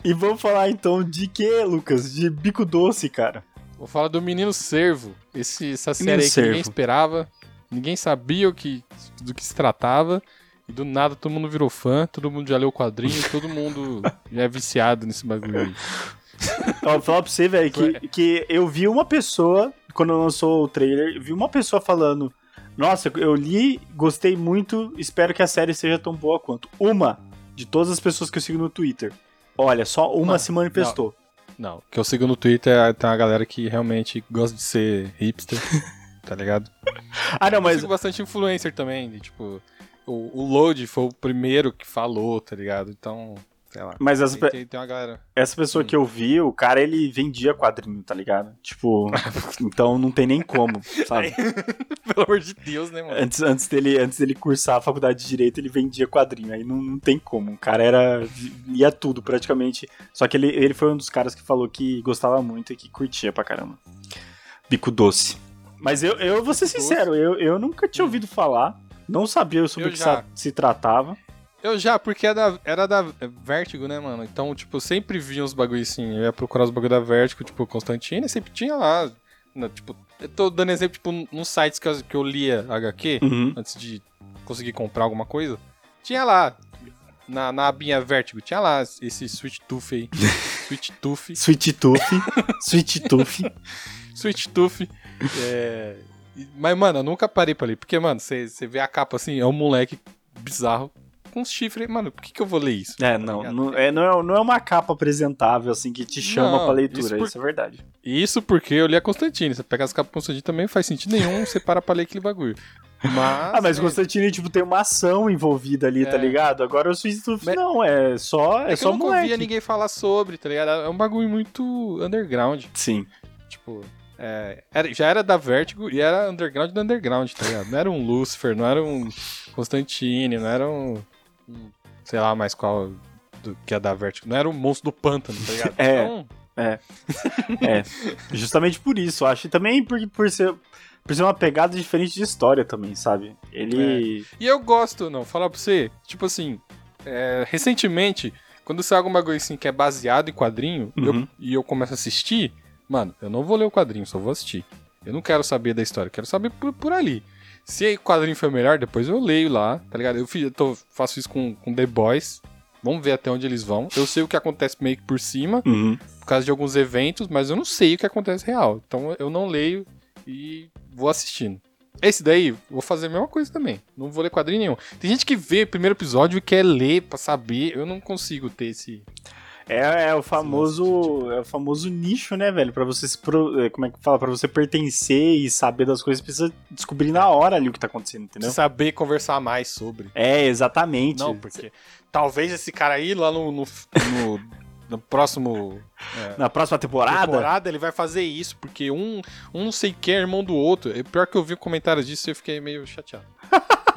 [SPEAKER 2] E vamos falar então de que, Lucas? De bico doce, cara.
[SPEAKER 1] Vou falar do Menino Servo. Esse, essa série
[SPEAKER 2] Menino
[SPEAKER 1] aí que ninguém
[SPEAKER 2] Servo.
[SPEAKER 1] esperava. Ninguém sabia o que, do que se tratava. E do nada todo mundo virou fã, todo mundo já leu o quadrinho, todo mundo já é viciado nesse bagulho aí.
[SPEAKER 2] Ó, vou falar pra você, velho, que, que eu vi uma pessoa, quando lançou o trailer, vi uma pessoa falando: Nossa, eu li, gostei muito, espero que a série seja tão boa quanto. Uma de todas as pessoas que eu sigo no Twitter. Olha, só uma
[SPEAKER 1] Mano,
[SPEAKER 2] se manifestou.
[SPEAKER 1] Não, o que eu sigo no Twitter é- tem uma galera que realmente gosta de ser hipster, tá ligado?
[SPEAKER 2] Ah, não,
[SPEAKER 1] Eu
[SPEAKER 2] mas
[SPEAKER 1] sigo bastante influencer também, de, tipo, o, o Load foi o primeiro que falou, tá ligado? Então, sei lá.
[SPEAKER 2] Mas essa,
[SPEAKER 1] Tem,
[SPEAKER 2] pe-
[SPEAKER 1] tem, tem uma galera.
[SPEAKER 2] essa pessoa que eu vi, o cara, ele vendia quadrinho, tá ligado? Tipo, então não tem nem como, sabe?
[SPEAKER 1] Pelo amor de Deus, né, mano?
[SPEAKER 2] Antes, antes, dele, antes dele cursar a faculdade de Direito, ele vendia quadrinho. Aí não, não tem como. O cara era. lia tudo praticamente. Só que ele, ele foi um dos caras que falou que gostava muito e que curtia pra caramba. Bico doce. Mas eu, eu vou ser sincero, eu, eu nunca tinha ouvido falar. Não sabia sobre o que se tratava.
[SPEAKER 1] Eu já, porque era da, era da Vertigo, né, mano? Então, tipo, eu sempre via uns bagulho assim. Eu ia procurar os bagulho da Vertigo, tipo, Constantine, e sempre tinha lá. né, tipo, eu tô dando exemplo, tipo, nos sites que eu, que eu lia HQ,
[SPEAKER 2] Uhum.
[SPEAKER 1] antes de conseguir comprar alguma coisa. Tinha lá, na, na abinha Vertigo, tinha lá esse Sweet Tooth aí. Sweet Tooth.
[SPEAKER 2] Sweet Tooth. Sweet Tooth.
[SPEAKER 1] Sweet Tooth. É... Mas, mano, eu nunca parei pra ler. Porque, mano, você vê a capa assim, é um moleque bizarro com uns chifres. Mano, por que, que eu vou ler isso?
[SPEAKER 2] É,
[SPEAKER 1] Tá
[SPEAKER 2] não. Não é, não, é, não é uma capa apresentável, assim, que te chama
[SPEAKER 1] Não,
[SPEAKER 2] pra leitura.
[SPEAKER 1] isso
[SPEAKER 2] Isso,
[SPEAKER 1] por-
[SPEAKER 2] é verdade.
[SPEAKER 1] Isso porque eu li a Constantine. Você pega as capas Constantine também não faz sentido nenhum você para pra ler aquele bagulho. Mas.
[SPEAKER 2] Ah, mas
[SPEAKER 1] é,
[SPEAKER 2] Constantine, tipo, tem uma ação envolvida ali, tá
[SPEAKER 1] É.
[SPEAKER 2] ligado? Agora o Sweet Tooth
[SPEAKER 1] Mas-
[SPEAKER 2] não, é só, é
[SPEAKER 1] é
[SPEAKER 2] só
[SPEAKER 1] eu nunca
[SPEAKER 2] moleque.
[SPEAKER 1] ouvia ninguém falar sobre, tá ligado? É um bagulho muito underground.
[SPEAKER 2] Sim.
[SPEAKER 1] Tipo. é, era- já era da Vertigo e era underground do underground, tá ligado? Não era um Lucifer, não era um Constantine, não era um. Sei lá mais qual do, que é da Vertigo. Não era um monstro do pântano, tá ligado?
[SPEAKER 2] É.
[SPEAKER 1] Então,
[SPEAKER 2] É. Justamente por isso, eu acho. E também por, por, ser, por ser uma pegada diferente de história também, sabe? Ele.
[SPEAKER 1] E eu gosto, não, falar pra você, tipo assim, é, recentemente Quando sai alguma coisa assim que é baseado em quadrinho eu-
[SPEAKER 2] Uhum.
[SPEAKER 1] e eu começo a assistir, mano, eu não vou ler o quadrinho, só vou assistir. Eu não quero saber da história, eu quero saber por, por ali. Se o quadrinho foi melhor, depois eu leio lá, tá ligado? Eu, fiz, eu tô- faço isso com, com The Boys. Vamos ver até onde eles vão. Eu sei o que acontece meio que por cima,
[SPEAKER 2] Uhum.
[SPEAKER 1] por causa de alguns eventos, mas eu não sei o que acontece real. Então eu não leio e vou assistindo. Esse daí, vou fazer a mesma coisa também. Não vou ler quadrinho nenhum. Tem gente que vê o primeiro episódio e quer ler pra saber. Eu não consigo ter esse.
[SPEAKER 2] É, é o famoso, é o famoso nicho, né, velho? Pra você se pro- é, como é que fala, Pra você pertencer e saber das coisas, precisa descobrir na hora ali o que tá acontecendo, entendeu?
[SPEAKER 1] Saber conversar mais sobre.
[SPEAKER 2] É, exatamente.
[SPEAKER 1] Não, porque talvez esse cara aí lá no, no, no, no próximo
[SPEAKER 2] na próxima temporada,
[SPEAKER 1] temporada ele vai fazer isso, porque um, um não sei quem é irmão do outro. É pior que eu vi comentários disso e eu fiquei meio chateado.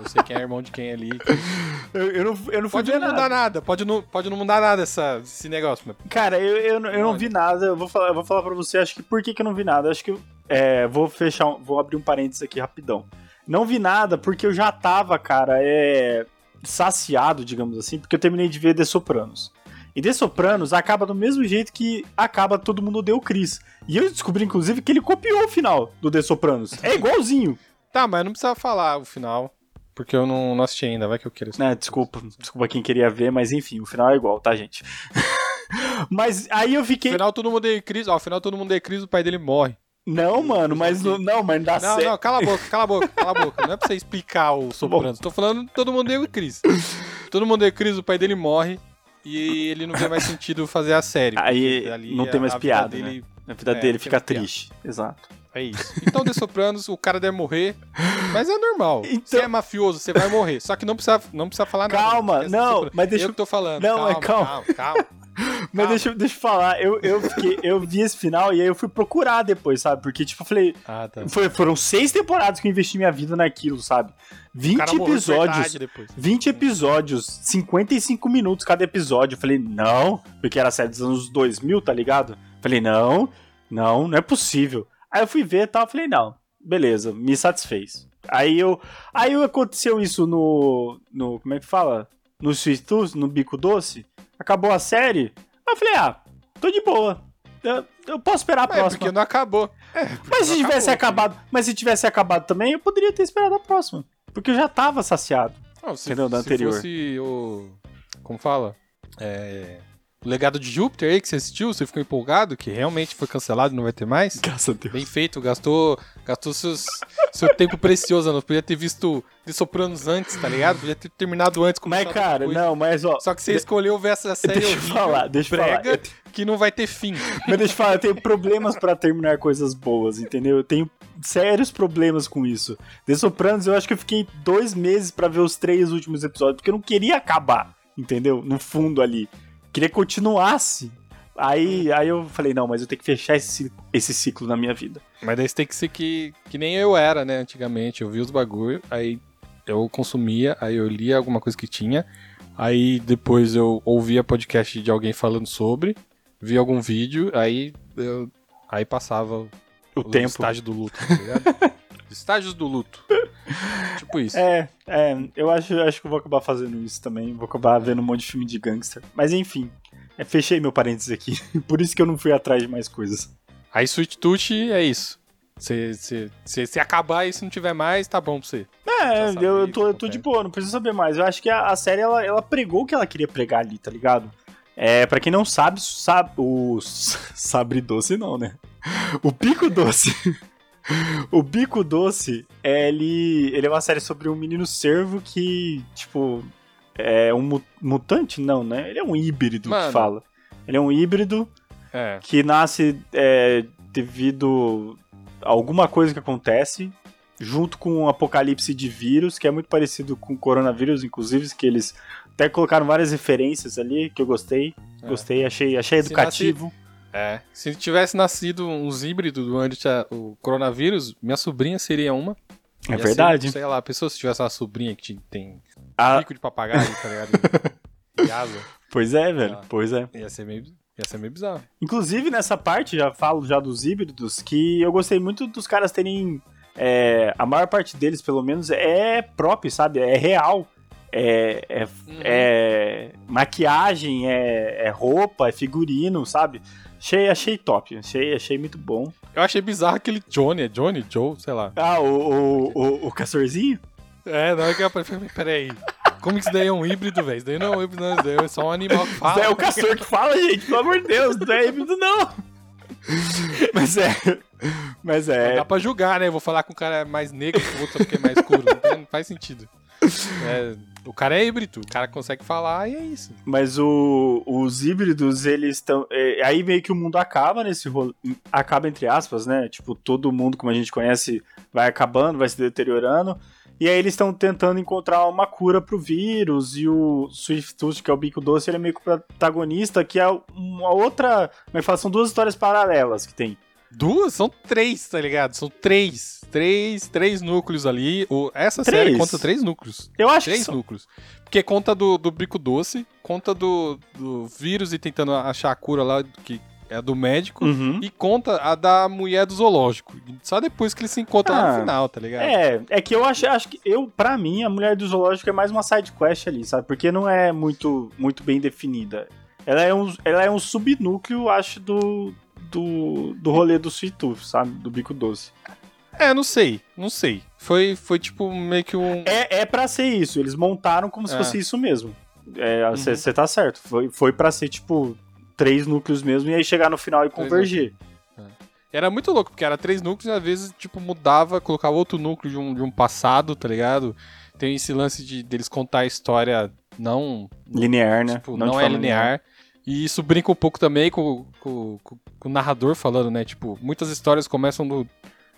[SPEAKER 1] Eu sei quem é irmão de quem ali.
[SPEAKER 2] eu, eu não, eu não fui
[SPEAKER 1] Pode
[SPEAKER 2] ver
[SPEAKER 1] não
[SPEAKER 2] nada.
[SPEAKER 1] mudar nada, pode não, pode não mudar nada essa, esse negócio. Mas
[SPEAKER 2] Cara, eu, eu, não- eu não vi nada. Eu vou falar, eu vou falar pra você, acho que por que, que eu não vi nada? Acho que é, vou fechar, um- vou abrir um parênteses aqui rapidão. Não vi nada porque eu já tava, cara, é, saciado, digamos assim, porque eu terminei de ver The Sopranos. E The Sopranos acaba do mesmo jeito que acaba Todo Mundo Deu Chris. E eu descobri, inclusive, que ele copiou o final do The Sopranos. É igualzinho.
[SPEAKER 1] Tá, mas não precisa falar o final, porque eu não, não assisti ainda, vai que eu quero assistir.
[SPEAKER 2] né, desculpa, desculpa quem queria ver, mas enfim, o final é igual, tá, gente? mas aí eu
[SPEAKER 1] No
[SPEAKER 2] fiquei.
[SPEAKER 1] final todo mundo é crise, ó, no final todo mundo é crise, o pai dele morre.
[SPEAKER 2] Não, mano, mas não, não, mas dá
[SPEAKER 1] Não,
[SPEAKER 2] certo.
[SPEAKER 1] não, cala a boca, cala a boca, cala a boca. Não é pra você explicar o Sopranos. Tô falando todo mundo deu crise. Todo mundo deu crise, o pai dele morre e ele não vê mais sentido fazer a série.
[SPEAKER 2] Aí não tem mais
[SPEAKER 1] a vida
[SPEAKER 2] piada,
[SPEAKER 1] dele
[SPEAKER 2] A vida
[SPEAKER 1] É,
[SPEAKER 2] dele
[SPEAKER 1] não
[SPEAKER 2] fica
[SPEAKER 1] tem piada.
[SPEAKER 2] triste. Exato.
[SPEAKER 1] É isso. Então, The Sopranos, o cara deve morrer, mas é normal.
[SPEAKER 2] Então-
[SPEAKER 1] Você é mafioso, você vai morrer. Só que não precisa, não precisa falar nada.
[SPEAKER 2] Calma,
[SPEAKER 1] Esquece The
[SPEAKER 2] não, mas deixa
[SPEAKER 1] Eu
[SPEAKER 2] eu-
[SPEAKER 1] que tô falando.
[SPEAKER 2] Não,
[SPEAKER 1] calma,
[SPEAKER 2] é calma.
[SPEAKER 1] calma, calma.
[SPEAKER 2] Mas
[SPEAKER 1] Calma.
[SPEAKER 2] deixa, eu- deixa eu falar, eu, eu, fiquei, eu vi esse final e aí eu fui procurar depois, sabe? Porque, tipo, eu falei.
[SPEAKER 1] Ah, tá.
[SPEAKER 2] foi- foram seis temporadas que eu investi minha vida naquilo, sabe?
[SPEAKER 1] O
[SPEAKER 2] 20
[SPEAKER 1] cara morreu de
[SPEAKER 2] episódios.
[SPEAKER 1] verdade depois.
[SPEAKER 2] 20 episódios, 55 minutos cada episódio. Eu falei, não, porque era série dos anos 2000, tá ligado? Falei, não, não, não é possível. Aí eu fui ver e tal, falei, não, beleza, me satisfez. Aí eu. Aí aconteceu isso no. no como é que fala? No Sweet Tooth, no Bico Doce. Acabou a série. Aí eu falei, ah, tô de boa. Eu, eu posso esperar a
[SPEAKER 1] É,
[SPEAKER 2] próxima.
[SPEAKER 1] porque não acabou. É, porque
[SPEAKER 2] Mas se tivesse
[SPEAKER 1] acabou,
[SPEAKER 2] acabado. Mas se tivesse acabado também, eu poderia ter esperado a próxima. Porque eu já tava saciado.
[SPEAKER 1] Não, se,
[SPEAKER 2] Entendeu? Da
[SPEAKER 1] se
[SPEAKER 2] anterior.
[SPEAKER 1] fosse o. Como fala? É. O legado de Júpiter aí que você assistiu, você ficou empolgado, que realmente foi cancelado e não vai ter mais.
[SPEAKER 2] Graças a Deus.
[SPEAKER 1] Bem feito, gastou, gastou seus, seu tempo precioso, não podia ter visto The Sopranos antes, tá ligado? Podia ter terminado antes.
[SPEAKER 2] Mas, cara,
[SPEAKER 1] depois.
[SPEAKER 2] não, mas ó.
[SPEAKER 1] Só que você escolheu ver essa série
[SPEAKER 2] Deixa eu
[SPEAKER 1] horrível,
[SPEAKER 2] falar, deixa eu falar.
[SPEAKER 1] brega, que não vai ter fim.
[SPEAKER 2] Mas deixa eu falar, eu tenho problemas pra terminar coisas boas, entendeu? Eu tenho sérios problemas com isso. The Sopranos, eu acho que eu fiquei dois meses pra ver os três últimos episódios, porque eu não queria acabar, entendeu? No fundo ali. Queria que continuasse. Aí, aí eu falei, não, mas eu tenho que fechar esse, esse ciclo na minha vida.
[SPEAKER 1] Mas daí você tem que ser que, que nem eu era, né, antigamente. Eu via os bagulho, aí eu consumia, aí eu lia alguma coisa que tinha, aí depois eu ouvia podcast de alguém falando sobre, via algum vídeo, aí eu aí passava
[SPEAKER 2] O
[SPEAKER 1] o
[SPEAKER 2] tempo.
[SPEAKER 1] estágio do luto, tá ligado? Estágios do luto. tipo isso.
[SPEAKER 2] É, é, eu acho, acho que eu vou acabar fazendo isso também. Vou acabar vendo um monte de filme de gangster. Mas enfim, é, fechei meu parênteses aqui. Por isso que eu não fui atrás de mais coisas.
[SPEAKER 1] Aí Sweet Tooth é isso. Se, se, se, se acabar e se não tiver mais, tá bom pra você.
[SPEAKER 2] É, eu, eu tô, eu tô de boa, não preciso saber mais. Eu acho que a, a série ela, ela pregou o que ela queria pregar ali, tá ligado? É, pra quem não sabe, sabe o sabre doce não, né? O Pico Doce. o Bico Doce, ele, ele é uma série sobre um menino servo que, tipo, é um mu- mutante? Não, né? Ele é um híbrido
[SPEAKER 1] Mano.
[SPEAKER 2] que fala. Ele é um híbrido
[SPEAKER 1] É.
[SPEAKER 2] que nasce é, devido a alguma coisa que acontece, junto com um apocalipse de vírus, que é muito parecido com o coronavírus, inclusive, que eles até colocaram várias referências ali, que eu gostei.
[SPEAKER 1] É.
[SPEAKER 2] Gostei, achei, achei
[SPEAKER 1] Se
[SPEAKER 2] educativo.
[SPEAKER 1] É. Se tivesse nascido uns híbridos durante a- o coronavírus, minha sobrinha seria uma.
[SPEAKER 2] É
[SPEAKER 1] Ia ser,
[SPEAKER 2] verdade.
[SPEAKER 1] sei lá, a pessoa se tivesse uma sobrinha que tem
[SPEAKER 2] Ah,
[SPEAKER 1] bico de papagaio, tá ligado? E asa.
[SPEAKER 2] pois é, velho,
[SPEAKER 1] Ah.
[SPEAKER 2] pois é.
[SPEAKER 1] Ia ser meio, ia ser meio bizarro.
[SPEAKER 2] Inclusive, nessa parte, já falo já dos híbridos, que eu gostei muito dos caras terem. é, a maior parte deles, pelo menos, é próprio, sabe? É real. é, é, é maquiagem, é, é roupa, é figurino, sabe? Achei, achei top, achei, achei muito bom.
[SPEAKER 1] Eu achei bizarro aquele Johnny, é Johnny, Joe, sei lá.
[SPEAKER 2] Ah, o, o, o, o castorzinho?
[SPEAKER 1] É, não é que eu falei, peraí. Como que isso daí é um híbrido, velho? Isso daí não é um híbrido, não. Isso daí é só um animal que fala.
[SPEAKER 2] Isso é o castor que fala, gente, pelo amor de Deus, não é híbrido, não. Mas é. Mas é.
[SPEAKER 1] Dá pra julgar, né? Eu vou falar com um cara mais negro que o outro porque é mais escuro. Não faz sentido. É, o cara é híbrido, o cara consegue falar e é isso.
[SPEAKER 2] Mas o, os híbridos, eles estão. É, aí meio que o mundo acaba nesse rolo. Acaba entre aspas, né? Tipo, todo mundo, como a gente conhece, vai acabando, vai se deteriorando. E aí eles estão tentando encontrar uma cura pro vírus. E o Swift Tooth, que é o bico doce, ele é meio que protagonista, que é uma outra. Como é que fala? São duas histórias paralelas que tem.
[SPEAKER 1] Duas? São três, tá ligado? São três. Três, três núcleos ali. O, essa três. série conta três núcleos.
[SPEAKER 2] Eu acho
[SPEAKER 1] três
[SPEAKER 2] que
[SPEAKER 1] núcleos. Porque conta do, do bico doce, conta do, do vírus e tentando achar a cura lá, que é a do médico,
[SPEAKER 2] uhum.
[SPEAKER 1] e conta a da mulher do zoológico. Só depois que eles se encontram ah, no final, tá ligado?
[SPEAKER 2] É, é que eu acho, acho que eu, para mim, a mulher do zoológico é mais uma side quest ali, sabe? Porque não é muito, muito bem definida. Ela é um, ela é um subnúcleo, acho, do, do, do rolê do Sweet Tooth, sabe? Do bico doce.
[SPEAKER 1] É, não sei, não sei. Foi, foi tipo meio que um.
[SPEAKER 2] É, é pra ser isso, eles montaram como é. se fosse isso mesmo. Você é, uhum. tá certo. Foi, foi pra ser, tipo, três núcleos mesmo e aí chegar no final e convergir.
[SPEAKER 1] É. Era muito louco, porque era três núcleos e às vezes, tipo, mudava, colocava outro núcleo de um, de um passado, tá ligado? Tem esse lance de deles contar a história não.
[SPEAKER 2] Linear, né?
[SPEAKER 1] Tipo, não, não é linear. linear. E isso brinca um pouco também com, com, com, com, o narrador falando, né? Tipo, muitas histórias começam no,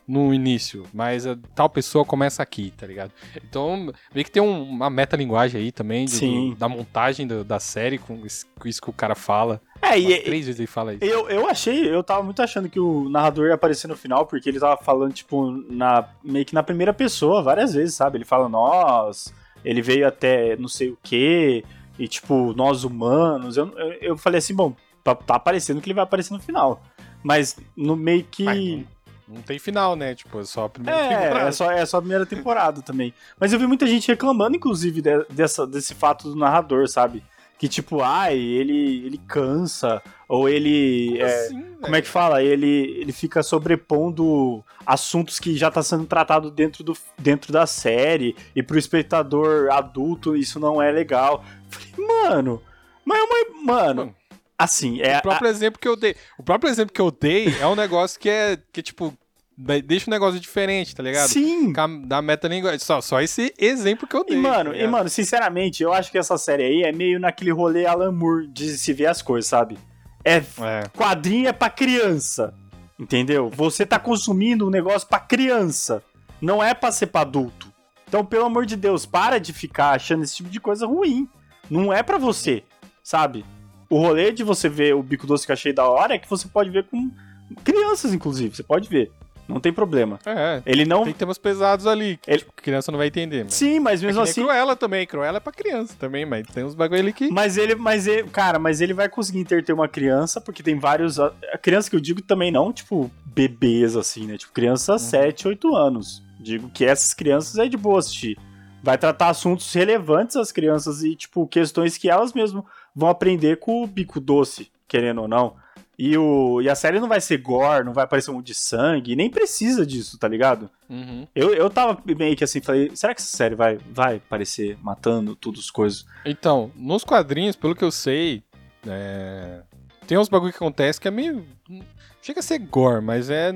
[SPEAKER 1] no início, mas a, tal pessoa começa aqui, tá ligado? Então, meio que tem um, uma metalinguagem aí também do, da montagem do, da série com isso, com isso, que o cara fala.
[SPEAKER 2] É, e
[SPEAKER 1] três vezes ele fala isso.
[SPEAKER 2] Eu, eu achei, eu tava muito achando que o narrador ia aparecer no final, porque ele tava falando, tipo, na, meio que na primeira pessoa, várias vezes, sabe? Ele fala, nós, ele veio até não sei o quê, e tipo, nós humanos. Eu, eu, eu falei assim, bom, tá, tá aparecendo que ele vai aparecer no final. Mas no meio que.
[SPEAKER 1] Não tem final, né? Tipo, é só a primeira
[SPEAKER 2] é,
[SPEAKER 1] temporada.
[SPEAKER 2] É só, é só a primeira temporada também. Mas eu vi muita gente reclamando, inclusive, de, dessa, desse fato do narrador, sabe? Que tipo, ai, ele, ele cansa, ou ele. Como, é, assim, como é que fala? Ele, ele fica sobrepondo assuntos que já tá sendo tratado dentro, do, dentro da série, e pro espectador adulto isso não é legal. Falei, mano, mas é uma. Mano. Assim, é.
[SPEAKER 1] O próprio a... exemplo que eu dei. O próprio exemplo que eu dei é um negócio que é. Que, tipo, deixa um negócio diferente, tá ligado?
[SPEAKER 2] Sim.
[SPEAKER 1] Da metalinguagem. Só, só esse exemplo que eu dei.
[SPEAKER 2] E, mano, tá e, mano, sinceramente, eu acho que essa série aí é meio naquele rolê Alan Moore de se ver as coisas, sabe? É, é. quadrinho é pra criança. Entendeu? Você tá consumindo um negócio pra criança. Não é pra ser pra adulto. Então, pelo amor de Deus, para de ficar achando esse tipo de coisa ruim. Não é para você, sabe? O rolê de você ver o bico doce que eu achei da hora é que você pode ver com crianças, inclusive. Você pode ver. Não tem problema.
[SPEAKER 1] É.
[SPEAKER 2] Ele não.
[SPEAKER 1] Tem temas pesados ali. Que, ele... tipo, criança não vai entender. Mas...
[SPEAKER 2] Sim, mas mesmo é assim.
[SPEAKER 1] Cruella também. Cruella é pra criança também, mas tem uns bagulho ali que.
[SPEAKER 2] Mas ele, mas ele, cara, mas ele vai conseguir interter uma criança, porque tem vários. A criança que eu digo também não, tipo, bebês assim, né? Tipo, criança uhum. 7, 8 anos. Digo que essas crianças é de boa assistir. Vai tratar assuntos relevantes às crianças e, tipo, questões que elas mesmo vão aprender com o bico doce, querendo ou não. E, o, e a série não vai ser gore, não vai aparecer um monte de sangue, nem precisa disso, tá ligado?
[SPEAKER 1] Uhum.
[SPEAKER 2] Eu, eu tava meio que assim, falei, será que essa série vai, vai aparecer matando tudo as coisas?
[SPEAKER 1] Então, nos quadrinhos, pelo que eu sei, é... tem uns bagulho que acontece que é meio. Chega a ser gore, mas é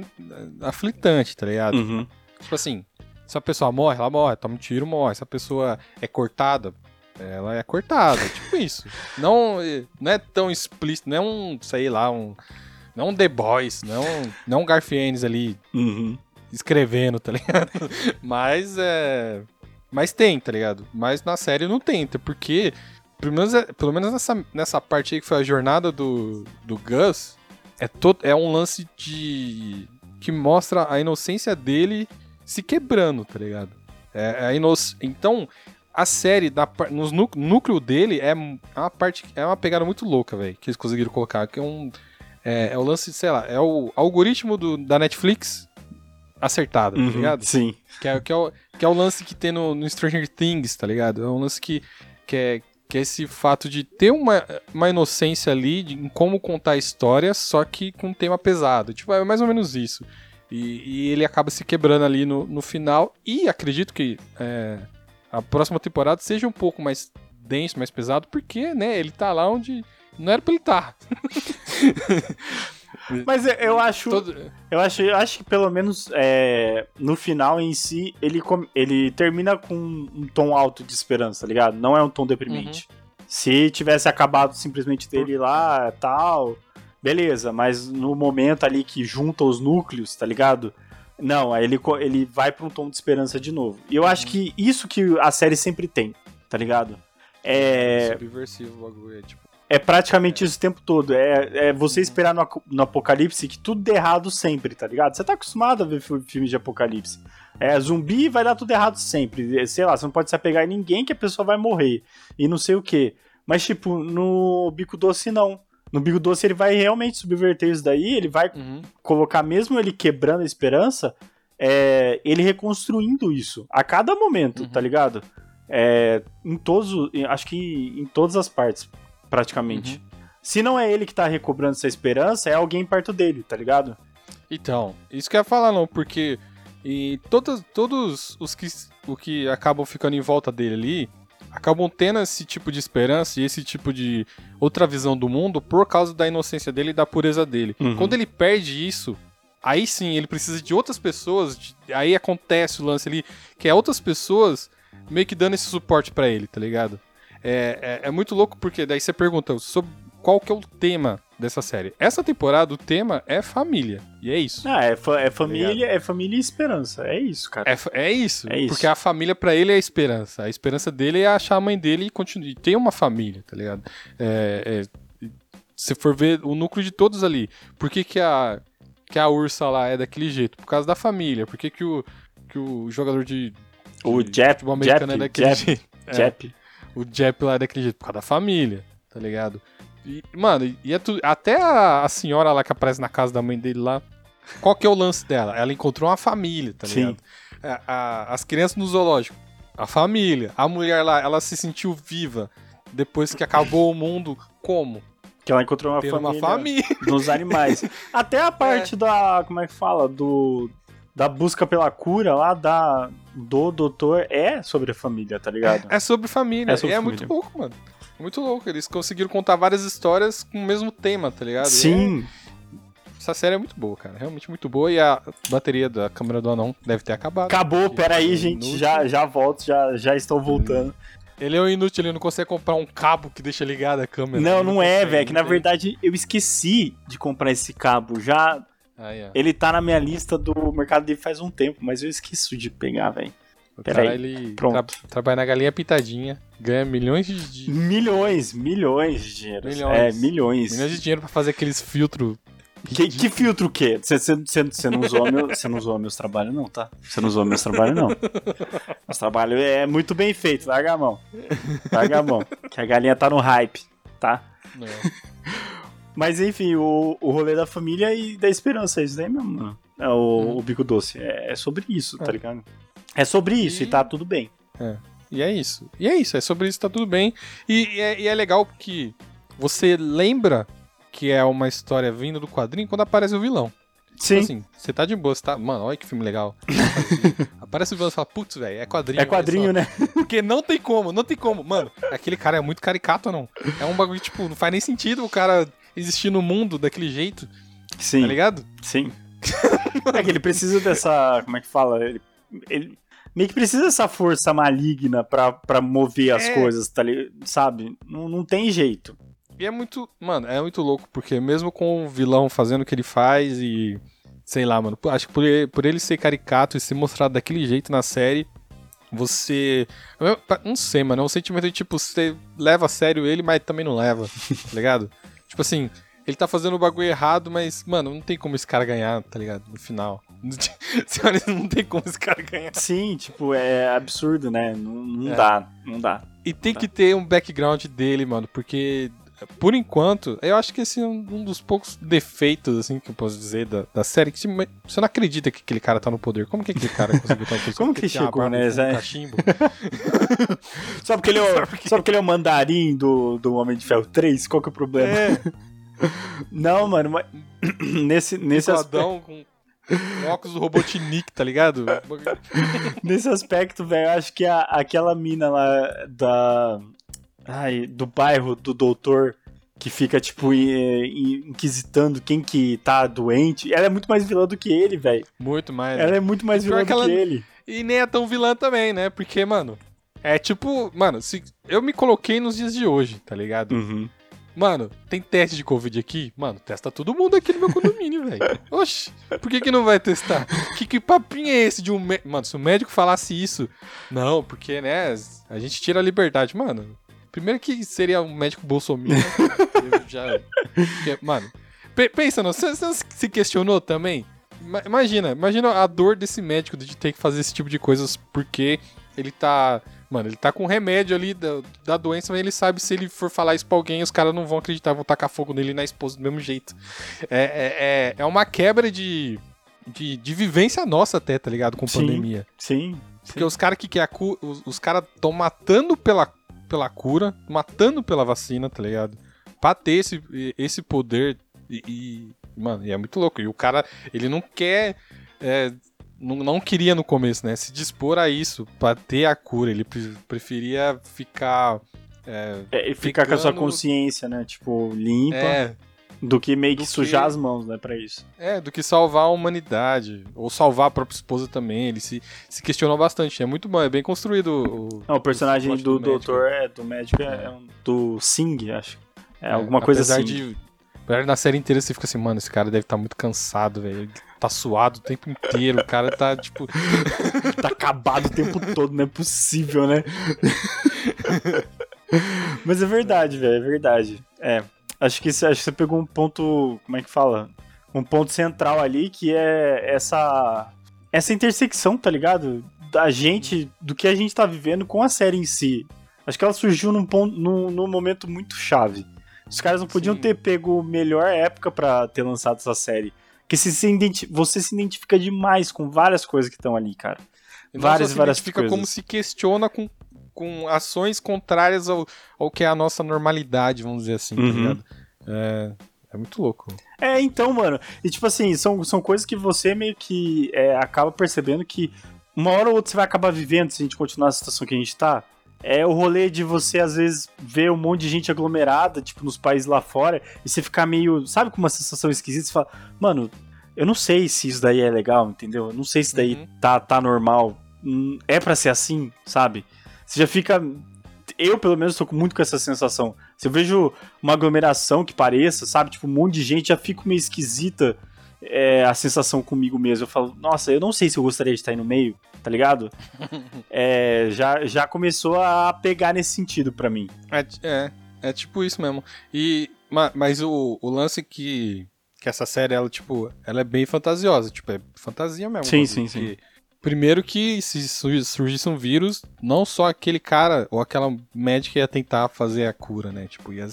[SPEAKER 1] aflitante, tá ligado?
[SPEAKER 2] Uhum.
[SPEAKER 1] Tipo assim, se a pessoa morre, ela morre, toma um tiro, morre. Se a pessoa é cortada, ela é cortada, tipo isso. Não, não é tão explícito, não é um, sei lá, um. Não um The Boys, não, não um Garfienes ali
[SPEAKER 2] uhum.
[SPEAKER 1] escrevendo, tá ligado? Mas é. Mas tem, tá ligado? Mas na série não tem, porque. Pelo menos, é, pelo menos nessa, nessa parte aí que foi a jornada do, do Gus, é, todo, é um lance de. que mostra a inocência dele se quebrando, tá ligado? É, é inoc... Então, a série, da, nos núcleo dele, é uma parte. É uma pegada muito louca, velho, que eles conseguiram colocar. Que é um. É, é, o lance, sei lá, é o algoritmo do, da Netflix acertada, tá
[SPEAKER 2] Uhum,
[SPEAKER 1] ligado?
[SPEAKER 2] Sim.
[SPEAKER 1] Que é, que, é o, que é o lance que tem no, no Stranger Things, tá ligado? É um lance que, que, é, que é esse fato de ter uma, uma inocência ali de, em como contar a história, só que com um tema pesado. Tipo, é mais ou menos isso. E, e ele acaba se quebrando ali no, no final. E acredito que é, a próxima temporada seja um pouco mais denso, mais pesado, porque, né, ele tá lá onde não era pra ele estar.
[SPEAKER 2] Mas eu- acho.
[SPEAKER 1] Todo-
[SPEAKER 2] Eu acho, eu acho que pelo menos é, no final em si, ele, ele termina com um tom alto de esperança, tá ligado? Não é um tom deprimente. Se tivesse acabado simplesmente dele lá, tal, beleza, mas no momento ali que junta os núcleos, tá ligado? Não, aí ele, ele vai pra um tom de esperança de novo. E eu acho que isso que a série sempre tem, tá ligado? É,
[SPEAKER 1] subversivo o bagulho, é tipo.
[SPEAKER 2] é praticamente isso o tempo todo. É, é você esperar no, no apocalipse que tudo dê errado sempre, tá ligado? Você tá acostumado a ver fi- filmes de apocalipse. É, zumbi vai dar tudo errado sempre. É, Sei lá, você não pode se apegar em ninguém que a pessoa vai morrer. E não sei o que. Mas, tipo, no Bico Doce, não. No Bico Doce ele vai realmente subverter isso daí, ele vai
[SPEAKER 1] Uhum.
[SPEAKER 2] colocar, mesmo ele quebrando a esperança, é, ele reconstruindo isso a cada momento,
[SPEAKER 1] Uhum.
[SPEAKER 2] tá ligado? É, em todos, acho que em todas as partes, praticamente.
[SPEAKER 1] Uhum.
[SPEAKER 2] Se não é ele que tá recobrando essa esperança, é alguém perto dele, tá ligado?
[SPEAKER 1] Então, isso que eu ia falar não, porque e todos, todos os que, o que acabam ficando em volta dele ali acabam tendo esse tipo de esperança e esse tipo de outra visão do mundo por causa da inocência dele e da pureza dele.
[SPEAKER 2] Uhum.
[SPEAKER 1] Quando ele perde isso, aí sim ele precisa de outras pessoas, de- aí acontece o lance ali, que é outras pessoas meio que dando esse suporte pra ele, tá ligado? É, é, é muito louco porque daí você pergunta sobre qual que é o tema dessa série. Essa temporada o tema é família, e é isso.
[SPEAKER 2] Ah, é, fa- é família, é família e esperança. É isso, cara.
[SPEAKER 1] É, é isso,
[SPEAKER 2] É isso.
[SPEAKER 1] porque a família pra ele é a esperança. A esperança dele é achar a mãe dele e continuar. e ter uma família, tá ligado? É, é, se for ver o núcleo de todos ali, por que, que a que a ursa lá é daquele jeito? Por causa da família. Por que, que o que o jogador de,
[SPEAKER 2] O
[SPEAKER 1] de
[SPEAKER 2] Jep,
[SPEAKER 1] futebol americano
[SPEAKER 2] Jep,
[SPEAKER 1] é daquele
[SPEAKER 2] Jep,
[SPEAKER 1] jeito? É,
[SPEAKER 2] Jep.
[SPEAKER 1] o Jep lá é daquele jeito, por causa da família, tá ligado? E, mano, e é tudo, até a, a senhora lá que aparece na casa da mãe dele lá, qual que é o lance dela? Ela encontrou uma família, tá ligado? A- a- as crianças no zoológico, a família. A mulher lá, ela se sentiu viva depois que acabou o mundo. Como?
[SPEAKER 2] Que ela encontrou uma família,
[SPEAKER 1] uma família.
[SPEAKER 2] dos animais. Até a parte da. Como é que fala? Do. Da busca pela cura lá da, do doutor é sobre a família, tá ligado?
[SPEAKER 1] É sobre família.
[SPEAKER 2] É sobre
[SPEAKER 1] é
[SPEAKER 2] família.
[SPEAKER 1] muito louco, mano. É Muito louco. Eles conseguiram contar várias histórias com o mesmo tema, tá ligado?
[SPEAKER 2] Sim,
[SPEAKER 1] é- essa série é muito boa, cara. Realmente muito boa. E a bateria da câmera do anão deve ter acabado.
[SPEAKER 2] acabou,
[SPEAKER 1] Porque
[SPEAKER 2] peraí,
[SPEAKER 1] é
[SPEAKER 2] gente,
[SPEAKER 1] inútil.
[SPEAKER 2] já, já volto, já, já estou voltando.
[SPEAKER 1] Ele é um inútil, ele não consegue comprar um cabo que deixa ligada a câmera.
[SPEAKER 2] Não,
[SPEAKER 1] Ele
[SPEAKER 2] não é, velho, que
[SPEAKER 1] não
[SPEAKER 2] na verdade eu esqueci de comprar esse cabo, já,
[SPEAKER 1] Aí, ó.
[SPEAKER 2] ele tá na minha lista do Mercado Livre faz um tempo, mas eu esqueço de pegar, velho.
[SPEAKER 1] O
[SPEAKER 2] Pera
[SPEAKER 1] cara,
[SPEAKER 2] aí.
[SPEAKER 1] ele tra- trabalha na galinha pintadinha, ganha milhões de,
[SPEAKER 2] Milhões, milhões de dinheiro.
[SPEAKER 1] Milhões.
[SPEAKER 2] É, milhões.
[SPEAKER 1] milhões de dinheiro pra fazer aqueles filtros.
[SPEAKER 2] Que, que filtro o quê? Você não usou meu, você não usou meus trabalhos, não, tá? Você não usou meus trabalhos, não. Meus trabalhos é muito bem feito, larga a mão. Larga a mão. Que a galinha tá no hype, tá?
[SPEAKER 1] Não.
[SPEAKER 2] Mas enfim, o, o rolê da família e da esperança, é isso daí mesmo, mano. É o, o bico doce. É, é sobre isso, tá
[SPEAKER 1] É.
[SPEAKER 2] ligado? É sobre isso e,
[SPEAKER 1] E-
[SPEAKER 2] tá tudo bem.
[SPEAKER 1] E é isso. E é isso, é sobre isso, tá tudo bem. E, e é, e é legal porque você lembra que é uma história vindo do quadrinho quando aparece o vilão.
[SPEAKER 2] Sim.
[SPEAKER 1] Tipo assim, você tá de boa, você tá. Mano, olha que filme legal. Aparece o vilão e fala, putz, velho, é quadrinho.
[SPEAKER 2] é quadrinho, né?
[SPEAKER 1] Porque não tem como, não tem como. Mano, aquele cara é muito caricato ou não? É um bagulho, tipo, não faz nem sentido o cara existir no mundo daquele jeito,
[SPEAKER 2] Sim.
[SPEAKER 1] tá ligado?
[SPEAKER 2] Sim. é que ele precisa dessa. Como é que fala? Ele, ele meio que precisa dessa força maligna pra, pra mover as
[SPEAKER 1] É.
[SPEAKER 2] coisas, tá ligado? Sabe? Não, não tem jeito.
[SPEAKER 1] E é muito. Mano, é muito louco, porque mesmo com o vilão fazendo o que ele faz e. Sei lá, mano. Acho que por ele, por ele ser caricato e ser mostrado daquele jeito na série, você. eu- Não sei, mano. É um sentimento de tipo, você leva a sério ele, mas também não leva, tá ligado? Tipo assim, ele tá fazendo o bagulho errado, mas, mano, não tem como esse cara ganhar, tá ligado? No final. Olha, não tem como esse cara ganhar.
[SPEAKER 2] Sim, tipo, é absurdo, né? Não, não
[SPEAKER 1] É.
[SPEAKER 2] dá, não dá.
[SPEAKER 1] E tem
[SPEAKER 2] Tá.
[SPEAKER 1] que ter um background dele, mano, porque por enquanto, eu acho que esse é um, dos poucos defeitos, assim, que eu posso dizer da, da série. Que você não acredita que aquele cara tá no poder. Como que aquele cara conseguiu estar no poder?
[SPEAKER 2] Como que chegou, né?
[SPEAKER 1] Um cachimbo?
[SPEAKER 2] só, porque ele é o, só porque ele é o mandarim do, do Homem de Ferro 3? Qual que é o problema?
[SPEAKER 1] É.
[SPEAKER 2] não, mano, mas nesse, nesse
[SPEAKER 1] aspecto... com um óculos do Robotnik, tá ligado?
[SPEAKER 2] Nesse aspecto, velho, eu acho que a, aquela mina lá da. Ai, do bairro do doutor que fica, tipo, inquisitando quem que tá doente. Ela é muito mais vilã do que ele, velho.
[SPEAKER 1] Muito mais.
[SPEAKER 2] Ela é muito mais vilã do que, ela... que ele.
[SPEAKER 1] E nem é tão vilã também, né? Porque, mano, é tipo, mano, se eu me coloquei nos dias de hoje, tá ligado?
[SPEAKER 2] Uhum.
[SPEAKER 1] Mano, tem teste de Covid aqui? Mano, testa todo mundo aqui no meu condomínio, velho. Oxi, por que que não vai testar? Que, que papinho é esse de um médico? Mano, se o médico falasse isso... Não, porque, né, a gente tira a liberdade. Mano, primeiro que seria um médico bolsominion. já... Porque, mano, pensa, não, você se questionou também? Imagina, imagina a dor desse médico de ter que fazer esse tipo de coisas porque ele tá Mano, ele tá com remédio ali da, da doença, mas ele sabe se ele for falar isso pra alguém, os caras não vão acreditar, vão tacar fogo nele e na esposa do mesmo jeito. É, é, é, é uma quebra de, de, de, vivência nossa até, tá ligado? Com
[SPEAKER 2] sim,
[SPEAKER 1] pandemia.
[SPEAKER 2] Sim.
[SPEAKER 1] Porque os caras que, que a cu, os, os caras tão matando pela, pela cura, matando pela vacina, tá ligado? Pra ter esse, esse poder e, e Mano, e é muito louco. E o cara, ele não quer é, não, não queria no começo, né? Se dispor a isso para ter a cura. Ele preferia ficar. É,
[SPEAKER 2] é ficar ficando... com a sua consciência, né? Tipo, limpa.
[SPEAKER 1] É.
[SPEAKER 2] Do que meio que sujar que... as mãos, né, pra isso.
[SPEAKER 1] É, do que salvar a humanidade. Ou salvar a própria esposa também. Ele se, se questionou bastante. É muito bom, é bem construído o.
[SPEAKER 2] Não, o personagem o do, do doutor, é, do médico, é, é um, do Sing, acho. É, alguma coisa assim.
[SPEAKER 1] De, na série inteira você fica assim, mano, esse cara deve estar tá muito cansado, velho tá suado o tempo inteiro, o cara tá, tipo.
[SPEAKER 2] tá acabado o tempo todo, não é possível, né? Mas é verdade, velho, é verdade. É. Acho que, acho que você pegou um ponto. Como é que fala? Um ponto central ali que é essa. Essa intersecção, tá ligado? Da gente, do que a gente tá vivendo com a série em si. Acho que ela surgiu num, ponto, num, num momento muito chave. Os caras não podiam Sim. ter pego melhor época para ter lançado essa série. Porque se, se você se identifica demais com várias coisas que estão ali, cara.
[SPEAKER 1] Várias, se várias identifica coisas. como se questiona com, com ações contrárias ao, ao que é a nossa normalidade, vamos dizer assim, tá uhum. tá ligado? É, é muito louco.
[SPEAKER 2] É, então, mano. E tipo assim, são, são coisas que você meio que é, acaba percebendo que uma hora ou outra você vai acabar vivendo se a gente continuar na situação que a gente tá é o rolê de você, às vezes, ver um monte de gente aglomerada, tipo, nos países lá fora, e você ficar meio, sabe, com uma sensação esquisita, você fala, mano, eu não sei se isso daí é legal, entendeu? Eu não sei se daí uhum. tá, tá normal. Hum, é para ser assim, sabe? Você já fica. Eu, pelo menos, tô muito com essa sensação. Se eu vejo uma aglomeração que pareça, sabe? Tipo, um monte de gente, já fico meio esquisita é, a sensação comigo mesmo. Eu falo, nossa, eu não sei se eu gostaria de estar aí no meio, tá ligado? é, já, já começou a pegar nesse sentido para mim.
[SPEAKER 1] É, é, é, tipo isso mesmo. E, mas o, o lance que, que essa série, ela, tipo, ela é bem fantasiosa. Tipo, é fantasia mesmo.
[SPEAKER 2] Sim, sim, sim.
[SPEAKER 1] Primeiro que se surgisse um vírus, não só aquele cara ou aquela médica ia tentar fazer a cura, né? Tipo, ia,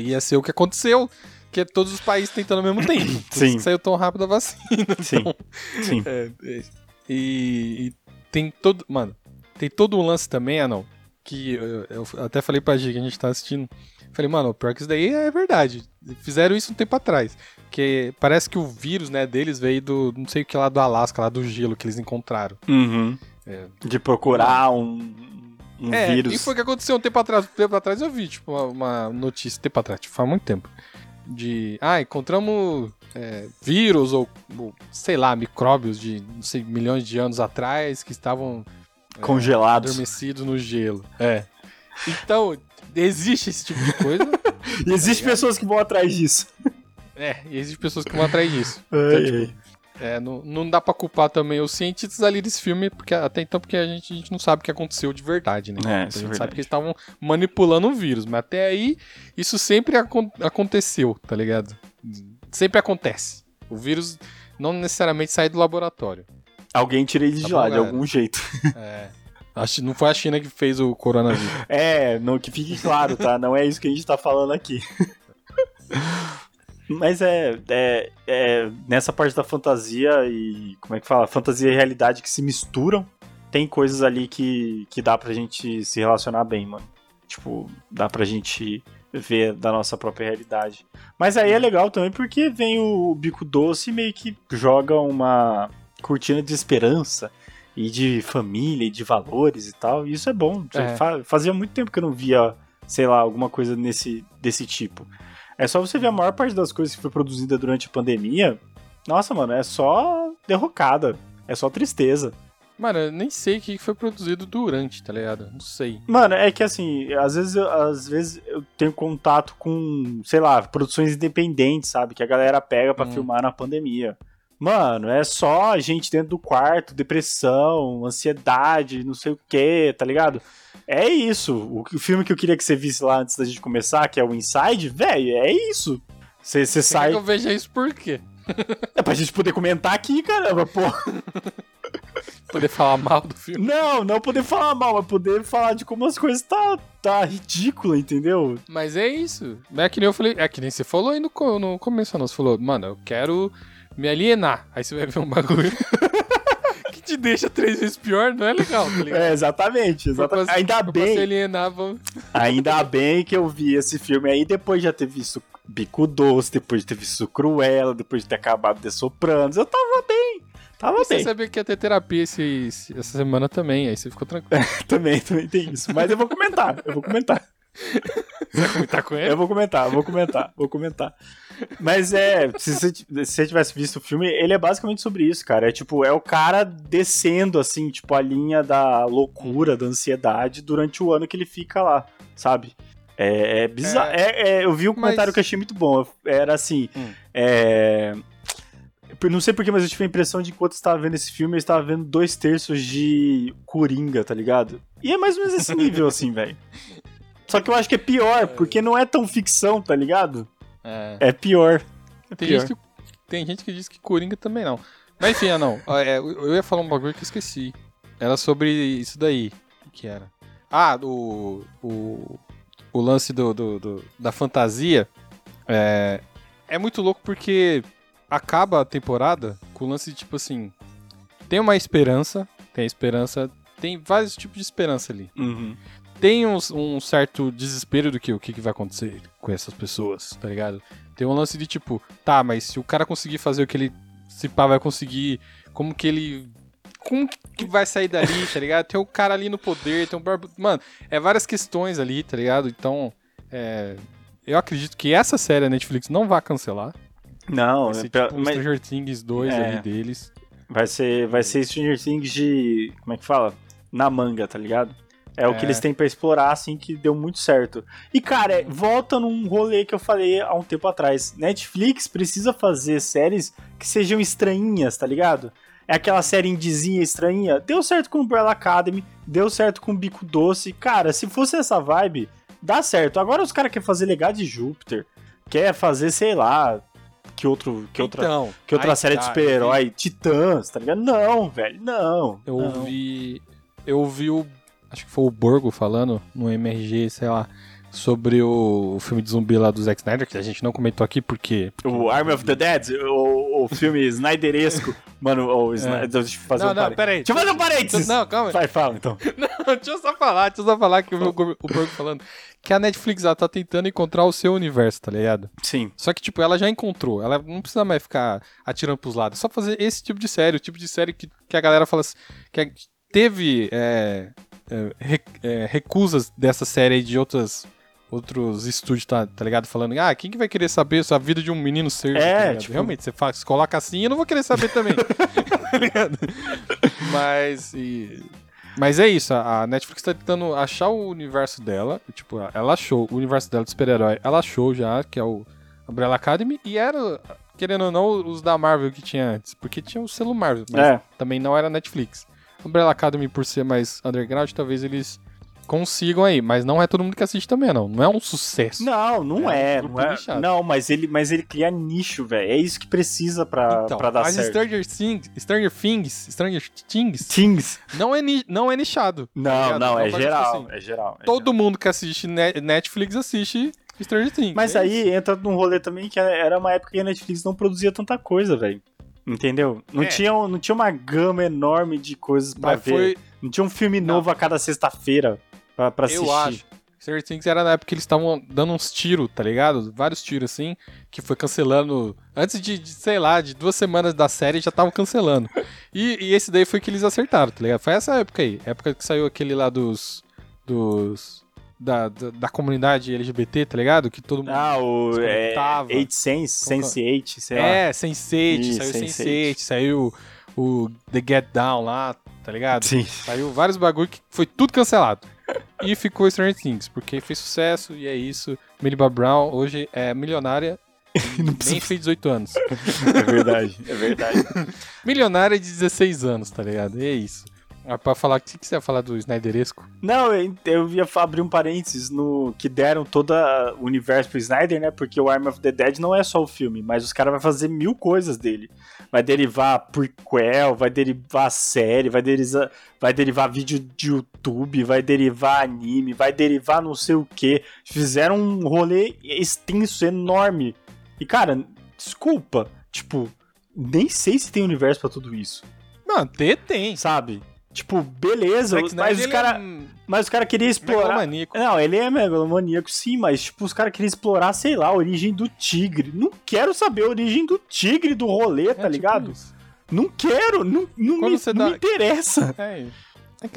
[SPEAKER 1] ia ser o que aconteceu que é todos os países tentando ao mesmo tempo.
[SPEAKER 2] Sim.
[SPEAKER 1] Saiu tão rápido a vacina.
[SPEAKER 2] Sim. Então, Sim.
[SPEAKER 1] É, é, e, e, tem todo. Mano, tem todo um lance também, ah não. Que eu, eu até falei pra Gi que a gente tá assistindo. Falei, mano, pior que isso daí é verdade. Fizeram isso um tempo atrás. Que parece que o vírus, né, deles veio do. não sei o que lá do Alasca, lá do gelo que eles encontraram.
[SPEAKER 2] Uhum. É. De procurar um, um
[SPEAKER 1] é,
[SPEAKER 2] vírus.
[SPEAKER 1] E foi o que aconteceu um tempo atrás. Um tempo atrás eu vi, tipo, uma, uma notícia, um tempo atrás, tipo, faz muito tempo de. Ah, encontramos é, vírus ou, ou, sei lá, micróbios de não sei, milhões de anos atrás que estavam
[SPEAKER 2] é, congelados,
[SPEAKER 1] adormecidos no gelo. É. Então, existe esse tipo de coisa.
[SPEAKER 2] e existem tá pessoas que vão atrás disso.
[SPEAKER 1] É, e existem pessoas que vão atrás disso. Então, tipo, é, não, não dá pra culpar também os cientistas ali desse filme, porque até então, porque a gente, a gente não sabe o que aconteceu de verdade, né?
[SPEAKER 2] É,
[SPEAKER 1] a gente
[SPEAKER 2] é
[SPEAKER 1] sabe que eles estavam manipulando um vírus, mas até aí isso sempre ac aconteceu, tá ligado? Sempre acontece. O vírus não necessariamente sai do laboratório.
[SPEAKER 2] Alguém tira ele de tá lá, de algum jeito.
[SPEAKER 1] É. Não foi a China que fez o coronavírus.
[SPEAKER 2] É, não, que fique claro, tá? Não é isso que a gente tá falando aqui. Mas é, é, é nessa parte da fantasia e. Como é que fala? Fantasia e realidade que se misturam. Tem coisas ali que, que dá pra gente se relacionar bem, mano. Tipo, dá pra gente ver da nossa própria realidade. Mas aí é legal também porque vem o Bico Doce e meio que joga uma cortina de esperança e de família e de valores e tal. E isso é bom.
[SPEAKER 1] É.
[SPEAKER 2] Fa- Fazia muito tempo que eu não via, sei lá, alguma coisa nesse, desse tipo. É só você ver a maior parte das coisas que foi produzida durante a pandemia. Nossa, mano, é só derrocada. É só tristeza.
[SPEAKER 1] Mano, eu nem sei o que foi produzido durante, tá ligado? Não sei.
[SPEAKER 2] Mano, é que assim, às vezes, eu, às vezes eu tenho contato com, sei lá, produções independentes, sabe? Que a galera pega pra
[SPEAKER 1] Hum.
[SPEAKER 2] filmar na pandemia. Mano, é só gente dentro do quarto, depressão, ansiedade, não sei o que, tá ligado? É isso. O, o filme que eu queria que você visse lá antes da gente começar, que é o Inside, velho, é isso. Você sai.
[SPEAKER 1] que eu veja isso por quê?
[SPEAKER 2] É pra gente poder comentar aqui, caramba, pô.
[SPEAKER 1] Poder falar mal do filme.
[SPEAKER 2] Não, não poder falar mal, mas poder falar de como as coisas tá, tá ridícula, entendeu?
[SPEAKER 1] Mas é isso. É que nem eu falei. É que nem você falou aí no, no começo, não. Você falou, mano, eu quero me alienar. Aí você vai ver um bagulho que te deixa três vezes pior, não é legal, tá ligado?
[SPEAKER 2] É, exatamente,
[SPEAKER 1] pra-
[SPEAKER 2] exatamente. Ainda
[SPEAKER 1] pra se
[SPEAKER 2] bem,
[SPEAKER 1] alienar, vamos...
[SPEAKER 2] ainda bem que eu vi esse filme aí depois de já ter visto Bico Doce, depois de ter visto Cruella, depois de ter acabado de Sopranos. Eu tava bem, tava
[SPEAKER 1] Você
[SPEAKER 2] bem.
[SPEAKER 1] sabia que ia ter terapia esse, essa semana também, aí você ficou tranquilo.
[SPEAKER 2] também, também tem isso. Mas eu vou comentar, eu vou comentar.
[SPEAKER 1] tá com ele?
[SPEAKER 2] Eu vou comentar, vou comentar, vou comentar. Mas é, se você, se você tivesse visto o filme, ele é basicamente sobre isso, cara. É tipo, é o cara descendo, assim, tipo, a linha da loucura, da ansiedade durante o ano que ele fica lá, sabe? É, é bizarro. É, é, eu vi um comentário
[SPEAKER 1] Mas-
[SPEAKER 2] que eu achei muito bom. Era assim,
[SPEAKER 1] Hum.
[SPEAKER 2] é... Eu não sei porquê, mas eu tive a impressão de que enquanto eu estava vendo esse filme, eu estava vendo dois terços de Coringa, tá ligado? E é mais ou menos esse nível, assim, velho. Só que eu acho que é pior, porque não é tão ficção, tá ligado?
[SPEAKER 1] É.
[SPEAKER 2] É pior. É
[SPEAKER 1] Tem,
[SPEAKER 2] pior.
[SPEAKER 1] gente que, tem gente que diz que Coringa também não. Mas enfim, ah, não. É, eu ia falar um bagulho que eu esqueci. Era sobre isso daí. O que, que era? Ah, o, o, o lance do, do- do- da fantasia. É, é muito louco porque acaba a temporada com o lance de tipo assim. Tem uma esperança. Tem esperança. Tem vários tipos de esperança ali
[SPEAKER 2] Uhum.
[SPEAKER 1] tem um, um certo desespero do que o que, que vai acontecer com essas pessoas, tá ligado? Tem um lance de tipo, tá, mas se o cara conseguir fazer o que ele se pá vai conseguir, como que ele como que vai sair dali, tá ligado? Tem o cara ali no poder, tem um barbu... Mano, é várias questões ali, tá ligado? Então, é, eu acredito que essa série a Netflix não vai cancelar.
[SPEAKER 2] Não,
[SPEAKER 1] Vai ser
[SPEAKER 2] é pe-
[SPEAKER 1] tipo
[SPEAKER 2] mas
[SPEAKER 1] Stranger Things 2
[SPEAKER 2] É.
[SPEAKER 1] ali deles.
[SPEAKER 2] vai ser, vai ser Stranger Things de. Como é que fala? Na manga, tá ligado? É, o que
[SPEAKER 1] É.
[SPEAKER 2] eles têm pra explorar, assim, que deu muito certo. E, cara, é- volta num rolê que eu falei há um tempo atrás. Netflix precisa fazer séries que sejam estranhinhas, tá ligado? É aquela série indizinha estranha. Deu certo com Umbrella Academy, deu certo com Bico Doce. Cara, se fosse essa vibe, dá certo. Agora os caras querem fazer Legado de Júpiter, quer fazer, sei lá, que, outro, que outra,
[SPEAKER 1] então,
[SPEAKER 2] que outra série de
[SPEAKER 1] tá,
[SPEAKER 2] super-herói, Titãs, tá ligado? Não, velho, não.
[SPEAKER 1] Eu
[SPEAKER 2] não.
[SPEAKER 1] ouvi. Eu ouvi o. Acho que foi o Borgo falando no MRG, sei lá, sobre o, filme de zumbi lá do Zack Snyder, que a gente não comentou aqui porque.
[SPEAKER 2] O Army of the Dead, o, o filme Snyderesco. Mano, o Snyder, deixa eu fazer
[SPEAKER 1] É. não,
[SPEAKER 2] um
[SPEAKER 1] não,
[SPEAKER 2] parênteses.
[SPEAKER 1] peraí.
[SPEAKER 2] Deixa eu fazer um parênteses.
[SPEAKER 1] Não, calma.
[SPEAKER 2] Vai, fala então.
[SPEAKER 1] Não, deixa eu só falar, deixa eu só falar que eu vi o, Gor- o Borgo falando que a Netflix ela tá tentando encontrar o seu universo, tá ligado?
[SPEAKER 2] Sim.
[SPEAKER 1] Só que, tipo, ela já encontrou. Ela não precisa mais ficar atirando pros lados. É só fazer esse tipo de série. O tipo de série que, que a galera fala assim. Que é- teve é, é, é, recusas dessa série aí de outras. Outros estúdios, tá, tá ligado? Falando, ah, quem que vai querer saber a vida de um menino ser?
[SPEAKER 2] É,
[SPEAKER 1] tá
[SPEAKER 2] tipo-
[SPEAKER 1] Realmente, você fala, se coloca assim, eu não vou querer saber também. tá ligado? Mas, e- mas é isso, a a Netflix tá tentando achar o universo dela. Tipo, ela achou o universo dela de super-herói, ela achou já, que é o Umbrella Academy, e era, querendo ou não, os da Marvel que tinha antes, porque tinha o selo Marvel, mas
[SPEAKER 2] É.
[SPEAKER 1] também não era Netflix. Umbrella Academy, por ser mais underground, talvez eles consigam aí. Mas não é todo mundo que assiste também, não. Não é um sucesso.
[SPEAKER 2] Não, não
[SPEAKER 1] É
[SPEAKER 2] é.
[SPEAKER 1] um
[SPEAKER 2] não, é não, mas ele, mas ele cria nicho, velho. É isso que precisa pra,
[SPEAKER 1] Então,
[SPEAKER 2] pra dar
[SPEAKER 1] mas
[SPEAKER 2] certo.
[SPEAKER 1] Stranger Things, Stranger Things, Stranger Things
[SPEAKER 2] Things.
[SPEAKER 1] não é, ni- não é nichado. tá
[SPEAKER 2] Não,
[SPEAKER 1] ligado?
[SPEAKER 2] não, é
[SPEAKER 1] Então,
[SPEAKER 2] geral.
[SPEAKER 1] assim,
[SPEAKER 2] É geral. é
[SPEAKER 1] Todo mundo que assiste Ne- Netflix assiste Stranger Things.
[SPEAKER 2] Mas
[SPEAKER 1] é
[SPEAKER 2] aí entra num rolê também que era uma época que a Netflix não produzia tanta coisa, velho. Entendeu? Não,
[SPEAKER 1] É.
[SPEAKER 2] tinha, não tinha uma gama enorme de coisas pra
[SPEAKER 1] Mas
[SPEAKER 2] ver.
[SPEAKER 1] foi,
[SPEAKER 2] Não tinha um filme
[SPEAKER 1] Não.
[SPEAKER 2] novo a cada sexta-feira pra, pra assistir.
[SPEAKER 1] eu acho. Stranger Things era na época que eles estavam dando uns tiros, tá ligado? Vários tiros assim, que foi cancelando. Antes de, de, sei lá, de duas semanas da série já estavam cancelando. E, e esse daí foi que eles acertaram, tá ligado? Foi essa época aí. Época que saiu aquele lá dos. dos. Da, da, da comunidade LGBT, tá ligado? Que todo mundo.
[SPEAKER 2] Ah, o é,
[SPEAKER 1] Comentava.
[SPEAKER 2] Eight Sense, Sense8, sei lá.
[SPEAKER 1] é, Sense8,
[SPEAKER 2] Isso,
[SPEAKER 1] saiu
[SPEAKER 2] Sense8.
[SPEAKER 1] Sense8, saiu o The Get Down lá, tá ligado?
[SPEAKER 2] Sim.
[SPEAKER 1] Saiu vários bagulho que foi tudo cancelado. E ficou Stranger Things, porque fez sucesso e é isso. Millie Bob Brown hoje é milionária e nem fez 18 anos.
[SPEAKER 2] É verdade, é verdade.
[SPEAKER 1] Milionária de 16 anos, tá ligado? E é isso. Ah, pra falar, o que, você ia falar do Snyderesco?
[SPEAKER 2] Não, eu, eu ia abrir um parênteses no que deram todo o universo pro Snyder, né? Porque o Arm of the Dead não é só o filme, mas os caras vão fazer mil coisas dele. Vai derivar prequel, vai derivar série, vai derivar, vai derivar vídeo de YouTube, vai derivar anime, vai derivar não sei o que. Fizeram um rolê extenso, enorme. E, cara, desculpa, tipo, nem sei se tem universo pra tudo isso,
[SPEAKER 1] Não, tem, tem.
[SPEAKER 2] sabe? Tipo, beleza,
[SPEAKER 1] Zack
[SPEAKER 2] mas
[SPEAKER 1] Snyder,
[SPEAKER 2] os
[SPEAKER 1] ele
[SPEAKER 2] caras.
[SPEAKER 1] é
[SPEAKER 2] Mas os caras queriam explorar. Não, ele é megalomaníaco, sim, mas, tipo, os caras queriam explorar, sei lá, a origem do tigre. Não quero saber a origem do tigre do rolê,
[SPEAKER 1] É
[SPEAKER 2] tá
[SPEAKER 1] tipo
[SPEAKER 2] ligado?
[SPEAKER 1] isso.
[SPEAKER 2] Não quero, não, não,
[SPEAKER 1] Quando
[SPEAKER 2] me, não
[SPEAKER 1] dá-
[SPEAKER 2] me interessa.
[SPEAKER 1] É,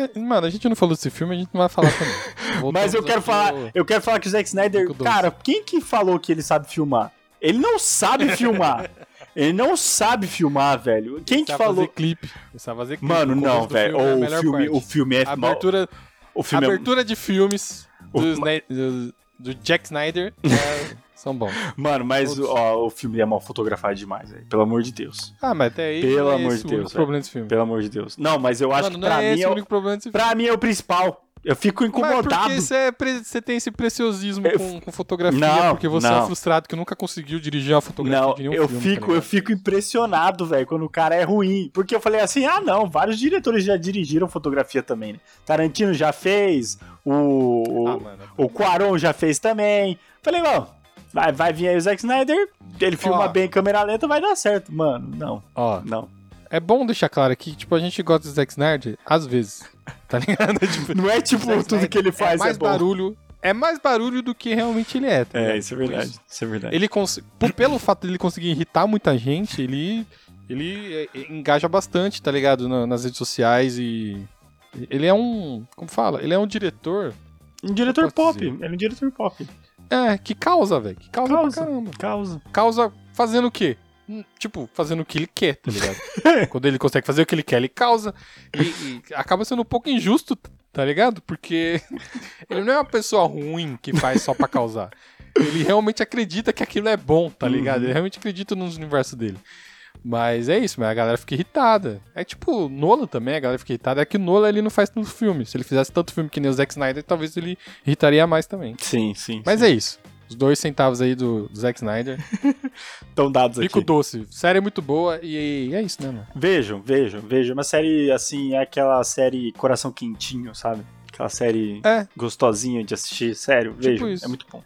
[SPEAKER 1] é que, mano, a gente não falou desse filme, a gente não vai falar também.
[SPEAKER 2] Mas eu quero falar,
[SPEAKER 1] ao-
[SPEAKER 2] eu quero falar que o Zack Snyder, cara, quem que falou que ele sabe filmar? Ele não sabe filmar. Ele não sabe filmar, velho. Quem que falou?
[SPEAKER 1] fazer clipe. Ele sabe fazer clipe.
[SPEAKER 2] Mano,
[SPEAKER 1] O
[SPEAKER 2] não, velho.
[SPEAKER 1] filme é
[SPEAKER 2] o, filme,
[SPEAKER 1] parte.
[SPEAKER 2] o filme é
[SPEAKER 1] A abertura,
[SPEAKER 2] o filme é-
[SPEAKER 1] abertura de filmes
[SPEAKER 2] O-
[SPEAKER 1] do, do- do Jack Snyder é, são bons.
[SPEAKER 2] Mano, mas
[SPEAKER 1] Todos.
[SPEAKER 2] ó, o filme é mal fotografado demais, velho. Pelo amor de Deus.
[SPEAKER 1] Ah, mas até aí
[SPEAKER 2] Pelo
[SPEAKER 1] é
[SPEAKER 2] amor de
[SPEAKER 1] o
[SPEAKER 2] Deus,
[SPEAKER 1] único problema desse filme.
[SPEAKER 2] Pelo amor de Deus. Não, mas eu acho
[SPEAKER 1] Mano,
[SPEAKER 2] que pra
[SPEAKER 1] é
[SPEAKER 2] mim é
[SPEAKER 1] o
[SPEAKER 2] o,
[SPEAKER 1] único problema desse filme.
[SPEAKER 2] pra mim é o principal. Eu fico
[SPEAKER 1] Mas
[SPEAKER 2] incomodado.
[SPEAKER 1] porque você, é pre- você tem esse preciosismo
[SPEAKER 2] Eu-
[SPEAKER 1] com, com fotografia,
[SPEAKER 2] Não,
[SPEAKER 1] porque você é
[SPEAKER 2] não.
[SPEAKER 1] um frustrado que nunca conseguiu dirigir uma fotografia
[SPEAKER 2] Não,
[SPEAKER 1] de nenhum
[SPEAKER 2] eu
[SPEAKER 1] filme.
[SPEAKER 2] fico,
[SPEAKER 1] tá
[SPEAKER 2] eu
[SPEAKER 1] ligado?
[SPEAKER 2] fico impressionado, velho, quando o cara é ruim. Porque eu falei assim, ah não, vários diretores já dirigiram fotografia também, né? Tarantino já fez, o, o,
[SPEAKER 1] Ah, mano.
[SPEAKER 2] o Quaron já fez também. Falei, mano, vai, vai vir aí o Zack Snyder, ele filma
[SPEAKER 1] Ó.
[SPEAKER 2] bem em câmera lenta, vai dar certo. Mano, não,
[SPEAKER 1] Ó,
[SPEAKER 2] não.
[SPEAKER 1] É bom deixar claro aqui que, tipo, a gente gosta do Zack Snyder às vezes, tá ligado? Tipo,
[SPEAKER 2] Não é tipo tudo
[SPEAKER 1] Snyder
[SPEAKER 2] que ele faz
[SPEAKER 1] é
[SPEAKER 2] é,
[SPEAKER 1] mais
[SPEAKER 2] bom.
[SPEAKER 1] barulho, é mais barulho do que realmente ele é. tá
[SPEAKER 2] É, isso é verdade, isso é verdade.
[SPEAKER 1] Ele cons... por- pelo fato dele conseguir irritar muita gente, ele ele é, engaja bastante, tá ligado, na- nas redes sociais e ele é um, como fala, ele é um diretor,
[SPEAKER 2] Um diretor pop,
[SPEAKER 1] dizer?
[SPEAKER 2] ele é um diretor pop.
[SPEAKER 1] é, que causa, velho, que causa,
[SPEAKER 2] Causa.
[SPEAKER 1] pra caramba.
[SPEAKER 2] Causa.
[SPEAKER 1] Causa fazendo o quê? Hum, Tipo, fazendo o que ele quer, tá ligado? Quando ele consegue fazer o que ele quer, ele causa. E, e acaba sendo um pouco injusto, tá ligado? Porque ele não é uma pessoa ruim que faz só pra causar. Ele realmente acredita que aquilo é bom, tá ligado?
[SPEAKER 2] Uhum.
[SPEAKER 1] Ele realmente acredita nos universos dele. Mas é isso, mas a galera fica irritada. É tipo, Nolan também, a galera fica irritada. É que o Nolan ele não faz tanto filme. Se ele fizesse tanto filme que nem o Zack Snyder, talvez ele irritaria mais também.
[SPEAKER 2] Sim, sim.
[SPEAKER 1] Mas é isso. Os dois centavos aí do, do Zack Snyder.
[SPEAKER 2] Estão dados
[SPEAKER 1] Bico
[SPEAKER 2] aqui.
[SPEAKER 1] doce. Série muito boa e, é isso, né, mano?
[SPEAKER 2] Vejam, vejam, vejam. Uma série, assim, é aquela série coração quentinho, sabe? Aquela série
[SPEAKER 1] É,
[SPEAKER 2] gostosinha de assistir, sério, vejam.
[SPEAKER 1] isso.
[SPEAKER 2] É muito bom.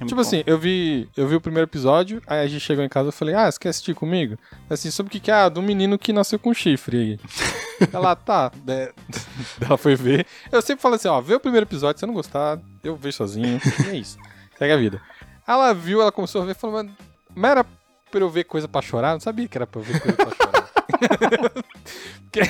[SPEAKER 2] É
[SPEAKER 1] tipo
[SPEAKER 2] bom.
[SPEAKER 1] assim, eu vi, eu vi o primeiro episódio, aí a gente chegou em casa e falei, ah, você quer assistir comigo? Assim, sobre o que que é? Ah, do menino que nasceu com chifre aí. Ela, tá. né? Ela foi ver. Eu sempre falo assim, ó, vê o primeiro episódio, se você não gostar, eu vejo sozinho. E é isso. Segue a vida. Ela viu, ela começou a ver e falou, mas, mas era pra eu ver coisa pra chorar? Eu não sabia que era pra eu ver coisa pra chorar. Porque,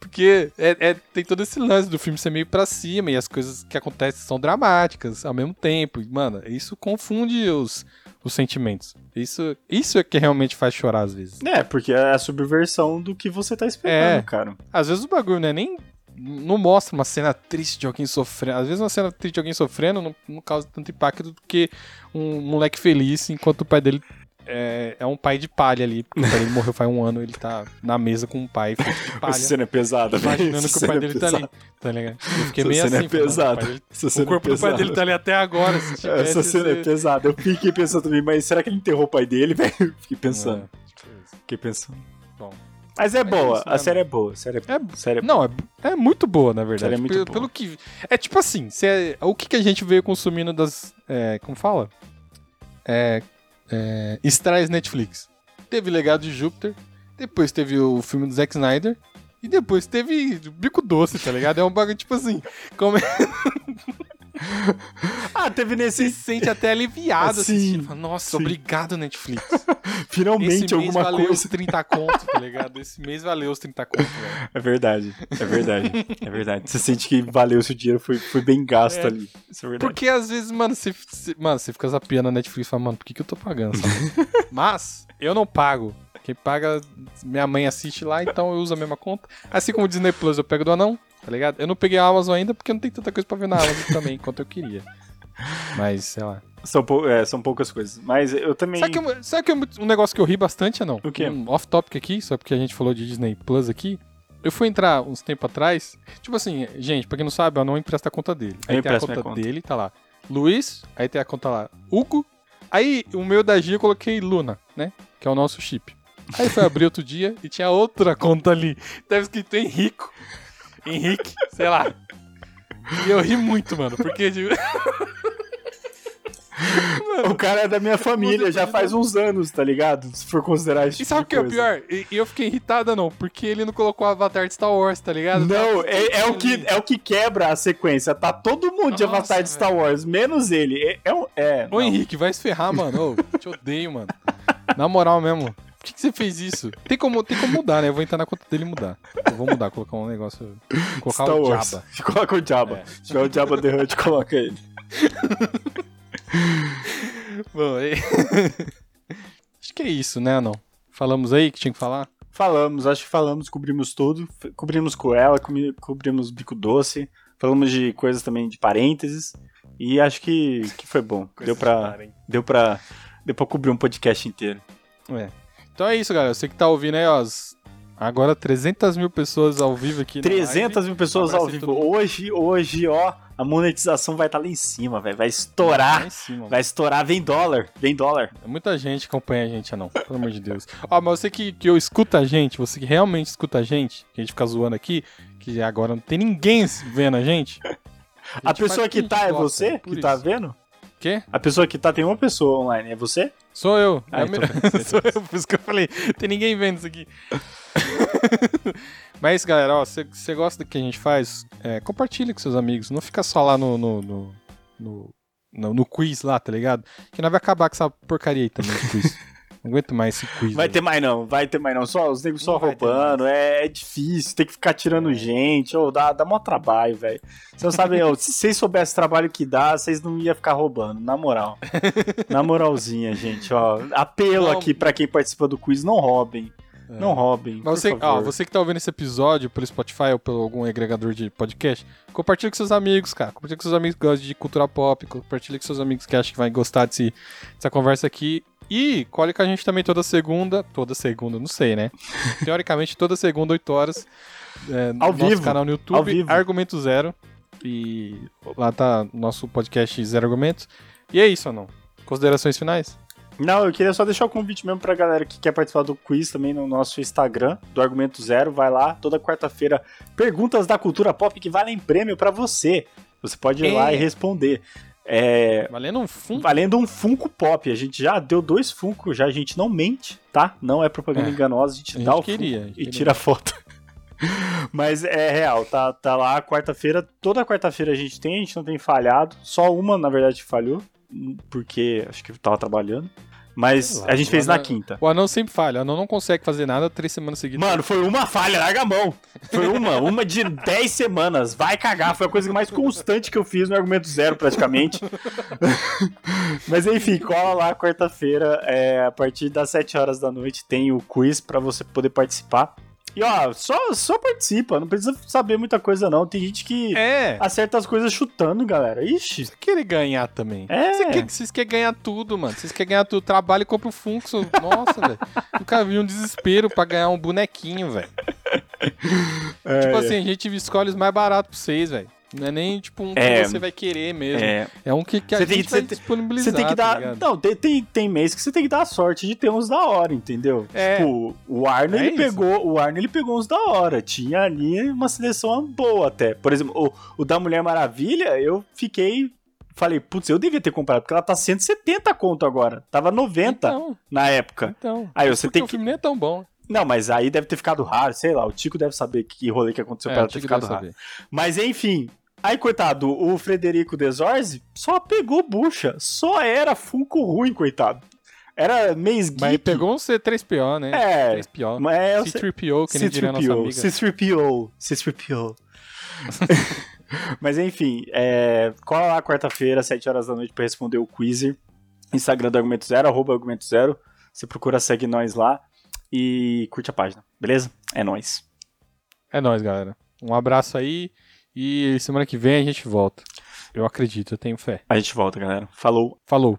[SPEAKER 1] Porque é, é- tem todo esse lance do filme ser meio pra cima e as coisas que acontecem são dramáticas ao mesmo tempo. E, Mano, isso confunde os, os sentimentos. Isso, isso é que realmente faz chorar às vezes.
[SPEAKER 2] É, porque é a subversão do que você tá esperando,
[SPEAKER 1] É.
[SPEAKER 2] cara.
[SPEAKER 1] Às vezes o bagulho não é nem. Não mostra uma cena triste de alguém sofrendo. Às vezes uma cena triste de alguém sofrendo não, não causa tanto impacto do que um moleque feliz enquanto o pai dele é, é um pai de palha ali. Porque o pai dele morreu faz um ano, ele tá na mesa com um pai feito de palha.
[SPEAKER 2] Essa cena é pesada, velho.
[SPEAKER 1] Imaginando que o pai
[SPEAKER 2] é
[SPEAKER 1] dele tá ali.
[SPEAKER 2] pesada.
[SPEAKER 1] Tá ligado? Eu fiquei
[SPEAKER 2] Essa
[SPEAKER 1] meio
[SPEAKER 2] cena
[SPEAKER 1] assim.
[SPEAKER 2] é
[SPEAKER 1] falando,
[SPEAKER 2] pesada.
[SPEAKER 1] o dele- O corpo
[SPEAKER 2] é
[SPEAKER 1] do pai
[SPEAKER 2] pesada.
[SPEAKER 1] dele tá ali até agora. Se tivesse,
[SPEAKER 2] Essa cena é pesada. Eu fiquei pensando também, mas será que ele enterrou o pai dele, velho? Fiquei pensando.
[SPEAKER 1] É, tipo.
[SPEAKER 2] Fiquei pensando.
[SPEAKER 1] Bom.
[SPEAKER 2] Mas é
[SPEAKER 1] é
[SPEAKER 2] boa,
[SPEAKER 1] isso,
[SPEAKER 2] a
[SPEAKER 1] né,
[SPEAKER 2] série é boa. A série é,
[SPEAKER 1] É,
[SPEAKER 2] a série é
[SPEAKER 1] Não, é, é muito boa, na verdade.
[SPEAKER 2] Série é muito
[SPEAKER 1] pelo,
[SPEAKER 2] boa.
[SPEAKER 1] pelo que. É tipo assim, se é- o que, que a gente veio consumindo das. é, como fala? É. é estrais Netflix. Teve Legado de Júpiter, depois teve o filme do Zack Snyder. E depois teve Bico Doce, tá ligado? É um bagulho tipo assim. Como
[SPEAKER 2] Ah, teve
[SPEAKER 1] você se
[SPEAKER 2] nesse.
[SPEAKER 1] sente até aliviado
[SPEAKER 2] Sim,
[SPEAKER 1] assistindo. Nossa,
[SPEAKER 2] sim.
[SPEAKER 1] obrigado, Netflix.
[SPEAKER 2] Finalmente
[SPEAKER 1] Esse mês
[SPEAKER 2] alguma
[SPEAKER 1] valeu
[SPEAKER 2] coisa.
[SPEAKER 1] os 30 conto, tá ligado? Esse mês valeu os 30 conto, velho.
[SPEAKER 2] É verdade, é verdade, é verdade. Você sente que valeu se o dinheiro foi, foi bem gasto
[SPEAKER 1] É.
[SPEAKER 2] ali. Isso é verdade.
[SPEAKER 1] Porque às vezes, mano, você, você- mano, você fica zapeando a Netflix e fala, mano, por que, que eu tô pagando? Mas eu não pago. Quem paga, minha mãe assiste lá, então eu uso a mesma conta. Assim como o Disney Plus, eu pego do anão, tá ligado? Eu não peguei a Amazon ainda porque não tem tanta coisa pra ver na Amazon também, quanto eu queria. Mas, sei lá.
[SPEAKER 2] São, pou- é, são poucas coisas. Mas eu também.
[SPEAKER 1] Sabe que, eu- sabe que eu- um negócio que eu ri bastante, não?
[SPEAKER 2] O quê?
[SPEAKER 1] Um off-topic aqui, só porque a gente falou de Disney Plus aqui. Eu fui entrar uns tempo atrás. Tipo assim, gente, pra quem não sabe, eu não empresta a conta dele.
[SPEAKER 2] Eu
[SPEAKER 1] Aí tem a conta,
[SPEAKER 2] conta.
[SPEAKER 1] dele, tá lá. Luiz, aí tem a conta lá. Hugo. Aí o meu da Gia eu coloquei Luna, né? Que é o nosso chip. Aí foi abrir outro dia e tinha outra conta ali. Tava escrito Henrico. Henrique, sei lá. E eu ri muito, mano, porque. tipo,
[SPEAKER 2] O cara é da minha família, já
[SPEAKER 1] de
[SPEAKER 2] faz uns anos, tá ligado? Se for considerar isso.
[SPEAKER 1] E sabe o que é o pior? E, eu fiquei irritada, não, porque ele não colocou o avatar de Star Wars, tá ligado?
[SPEAKER 2] Não, é, é o que, é o que quebra a sequência. Tá todo mundo de
[SPEAKER 1] Nossa,
[SPEAKER 2] Avatar de Star Wars, menos ele. É, é, é,
[SPEAKER 1] Ô
[SPEAKER 2] não.
[SPEAKER 1] Henrique, vai se ferrar, mano. Ô, te odeio, mano. Na moral mesmo. Por que, que você fez isso? Tem como, tem como mudar, né? Eu vou entrar na conta dele e mudar. Eu vou mudar, colocar um negócio. Colocar
[SPEAKER 2] Star
[SPEAKER 1] o
[SPEAKER 2] Wars.
[SPEAKER 1] Jabba.
[SPEAKER 2] Coloca o Jabba.
[SPEAKER 1] É.
[SPEAKER 2] Se tiver o Jabba The Hutt, coloca ele.
[SPEAKER 1] Bom, aí... Acho que é isso, né, não? Falamos aí que tinha que falar?
[SPEAKER 2] Falamos, acho que falamos, cobrimos tudo. Cobrimos com ela, comi- cobrimos bico doce. Falamos de coisas também de parênteses. E acho que, que foi bom. Deu pra, deu, pra, deu pra cobrir um podcast inteiro.
[SPEAKER 1] É. Então é isso, galera. Você que tá ouvindo aí, ó. Agora 300 mil pessoas ao vivo aqui. na
[SPEAKER 2] 300
[SPEAKER 1] live.
[SPEAKER 2] mil pessoas ao vivo.
[SPEAKER 1] todo.
[SPEAKER 2] Hoje, hoje, ó, a monetização vai estar lá em cima, velho. Vai estourar.
[SPEAKER 1] em cima,
[SPEAKER 2] Vai estourar, vem dólar, vem dólar.
[SPEAKER 1] Muita gente acompanha a gente, não. Pelo amor de Deus. Ó, mas você que, que eu escuta a gente, você que realmente escuta a gente, que a gente fica zoando aqui, que agora não tem ninguém vendo a gente.
[SPEAKER 2] A,
[SPEAKER 1] gente
[SPEAKER 2] pessoa que
[SPEAKER 1] a
[SPEAKER 2] tá é você? Que tá
[SPEAKER 1] isso.
[SPEAKER 2] vendo?
[SPEAKER 1] Quê?
[SPEAKER 2] A pessoa que tá tem uma pessoa online, é você?
[SPEAKER 1] Sou eu.
[SPEAKER 2] Ah,
[SPEAKER 1] É
[SPEAKER 2] então
[SPEAKER 1] me-. Sou eu, por isso que eu falei. Tem ninguém vendo isso aqui. Mas é isso, galera. Se você gosta do que a gente faz, é, compartilha com seus amigos. Não fica só lá no, no, no, no, no- quiz lá, tá ligado? Que nós vai acabar com essa porcaria aí também quiz. Não aguento mais esse quiz.
[SPEAKER 2] Vai ter mais não, vai ter mais não. Só os negros só roubando, é, é difícil, tem que ficar tirando
[SPEAKER 1] É.
[SPEAKER 2] gente, ô, dá, dá mó trabalho, velho. Vocês não sabem, ô, se vocês soubessem o trabalho que dá, vocês não iam ficar roubando, na moral. na moralzinha, gente, ó. Apelo
[SPEAKER 1] Não.
[SPEAKER 2] aqui pra quem participa do quiz, não roubem.
[SPEAKER 1] É.
[SPEAKER 2] Não roubem.
[SPEAKER 1] Mas você,
[SPEAKER 2] por
[SPEAKER 1] ó, você que tá ouvindo esse episódio pelo Spotify ou pelo algum agregador de podcast, compartilha com seus amigos, cara. Compartilha com seus amigos que gostam de cultura pop, compartilha com seus amigos que acham que vai gostar desse, dessa conversa aqui. E colhe com a gente também toda segunda, toda segunda, não sei, né? Teoricamente, toda segunda, 8 horas, é, no
[SPEAKER 2] Ao
[SPEAKER 1] nosso
[SPEAKER 2] vivo,
[SPEAKER 1] canal no YouTube. Argumento Zero. E lá tá nosso podcast Zero Argumentos. E é isso, não? Considerações finais?
[SPEAKER 2] Não, eu queria só deixar o convite mesmo pra galera que quer participar do quiz também no nosso Instagram, do Argumento Zero. Vai lá, toda quarta-feira, perguntas da cultura pop que valem prêmio pra você. Você pode ir lá
[SPEAKER 1] É.
[SPEAKER 2] e responder. É,
[SPEAKER 1] Valendo um fundo.
[SPEAKER 2] valendo um Funko Pop. A gente já deu dois Funko, já a gente não mente, tá? Não é propaganda
[SPEAKER 1] É.
[SPEAKER 2] enganosa, a gente
[SPEAKER 1] A
[SPEAKER 2] dá
[SPEAKER 1] gente
[SPEAKER 2] o
[SPEAKER 1] queria,
[SPEAKER 2] Funko e
[SPEAKER 1] queria.
[SPEAKER 2] tira a foto. Mas é real, tá, tá lá quarta-feira, toda quarta-feira a gente tem, a gente não tem falhado. Só uma, na verdade, falhou, porque acho que eu tava trabalhando. Mas
[SPEAKER 1] lá,
[SPEAKER 2] a gente fez
[SPEAKER 1] o
[SPEAKER 2] na
[SPEAKER 1] Anão-
[SPEAKER 2] quinta.
[SPEAKER 1] O anão sempre falha. O anão não consegue fazer nada três semanas seguidas.
[SPEAKER 2] Mano, foi uma falha, larga a mão. Foi uma, uma de 10 semanas. Vai cagar, foi a coisa mais constante que eu fiz no argumento zero, praticamente. Mas enfim, cola lá quarta-feira, é, a partir das 7 horas da noite tem o quiz pra você poder participar. E ó, só, só participa, não precisa saber muita coisa não. Tem gente que
[SPEAKER 1] É.
[SPEAKER 2] acerta as coisas chutando, galera. Ixi.
[SPEAKER 1] Você querer ganhar também.
[SPEAKER 2] É.
[SPEAKER 1] Você quer- Vocês querem ganhar tudo, mano. Vocês querem ganhar tudo. Trabalha e compra o Funko. Nossa, velho. Nunca vi um desespero pra ganhar um bonequinho, velho. tipo assim, a gente escolhe os mais baratos pra vocês, velho. Não é nem tipo um que
[SPEAKER 2] É.
[SPEAKER 1] você vai querer mesmo.
[SPEAKER 2] É,
[SPEAKER 1] É, um que, que a
[SPEAKER 2] Você tem
[SPEAKER 1] gente
[SPEAKER 2] que-
[SPEAKER 1] vai
[SPEAKER 2] você tem-
[SPEAKER 1] disponibilizar.
[SPEAKER 2] Você tem que
[SPEAKER 1] tá
[SPEAKER 2] dar.
[SPEAKER 1] ligado?
[SPEAKER 2] não, tem, tem, tem mês que você tem que dar a sorte de ter uns da hora, entendeu?
[SPEAKER 1] É.
[SPEAKER 2] Tipo, o Arno,
[SPEAKER 1] É
[SPEAKER 2] ele
[SPEAKER 1] isso.
[SPEAKER 2] pegou. O Arno ele pegou uns da hora. Tinha ali uma seleção boa até. Por exemplo, o, o da Mulher Maravilha, eu fiquei. Falei, putz, eu devia ter comprado, porque ela tá 170 conto agora. Tava 90
[SPEAKER 1] Então,
[SPEAKER 2] na época.
[SPEAKER 1] então.
[SPEAKER 2] Aí você tem
[SPEAKER 1] o
[SPEAKER 2] que.
[SPEAKER 1] filme nem é tão bom.
[SPEAKER 2] Não, mas aí deve ter ficado raro, sei lá. O Tico deve saber que rolê que aconteceu
[SPEAKER 1] É,
[SPEAKER 2] pra ela ter ficado raro.
[SPEAKER 1] saber.
[SPEAKER 2] Mas enfim. Aí, coitado, o Frederico Desorzi só pegou bucha. Só era Funko ruim, coitado. Era mês geek.
[SPEAKER 1] Mas ele pegou um C3PO, né?
[SPEAKER 2] É,
[SPEAKER 1] C3PO.
[SPEAKER 2] mas é o
[SPEAKER 1] C3PO, que nem diria nossa
[SPEAKER 2] C3PO,
[SPEAKER 1] amiga.
[SPEAKER 2] C3PO, C3PO. Mas enfim, é, cola lá quarta-feira, 7 horas da noite, pra responder o quiz. Instagram do Argumento Zero, arroba Argumento Zero. Você procura, segue nós lá e curte a página, beleza? É nóis.
[SPEAKER 1] É nóis, galera. Um abraço aí e semana que vem a gente volta. Eu acredito, eu tenho fé.
[SPEAKER 2] A gente volta, galera. Falou.
[SPEAKER 1] Falou.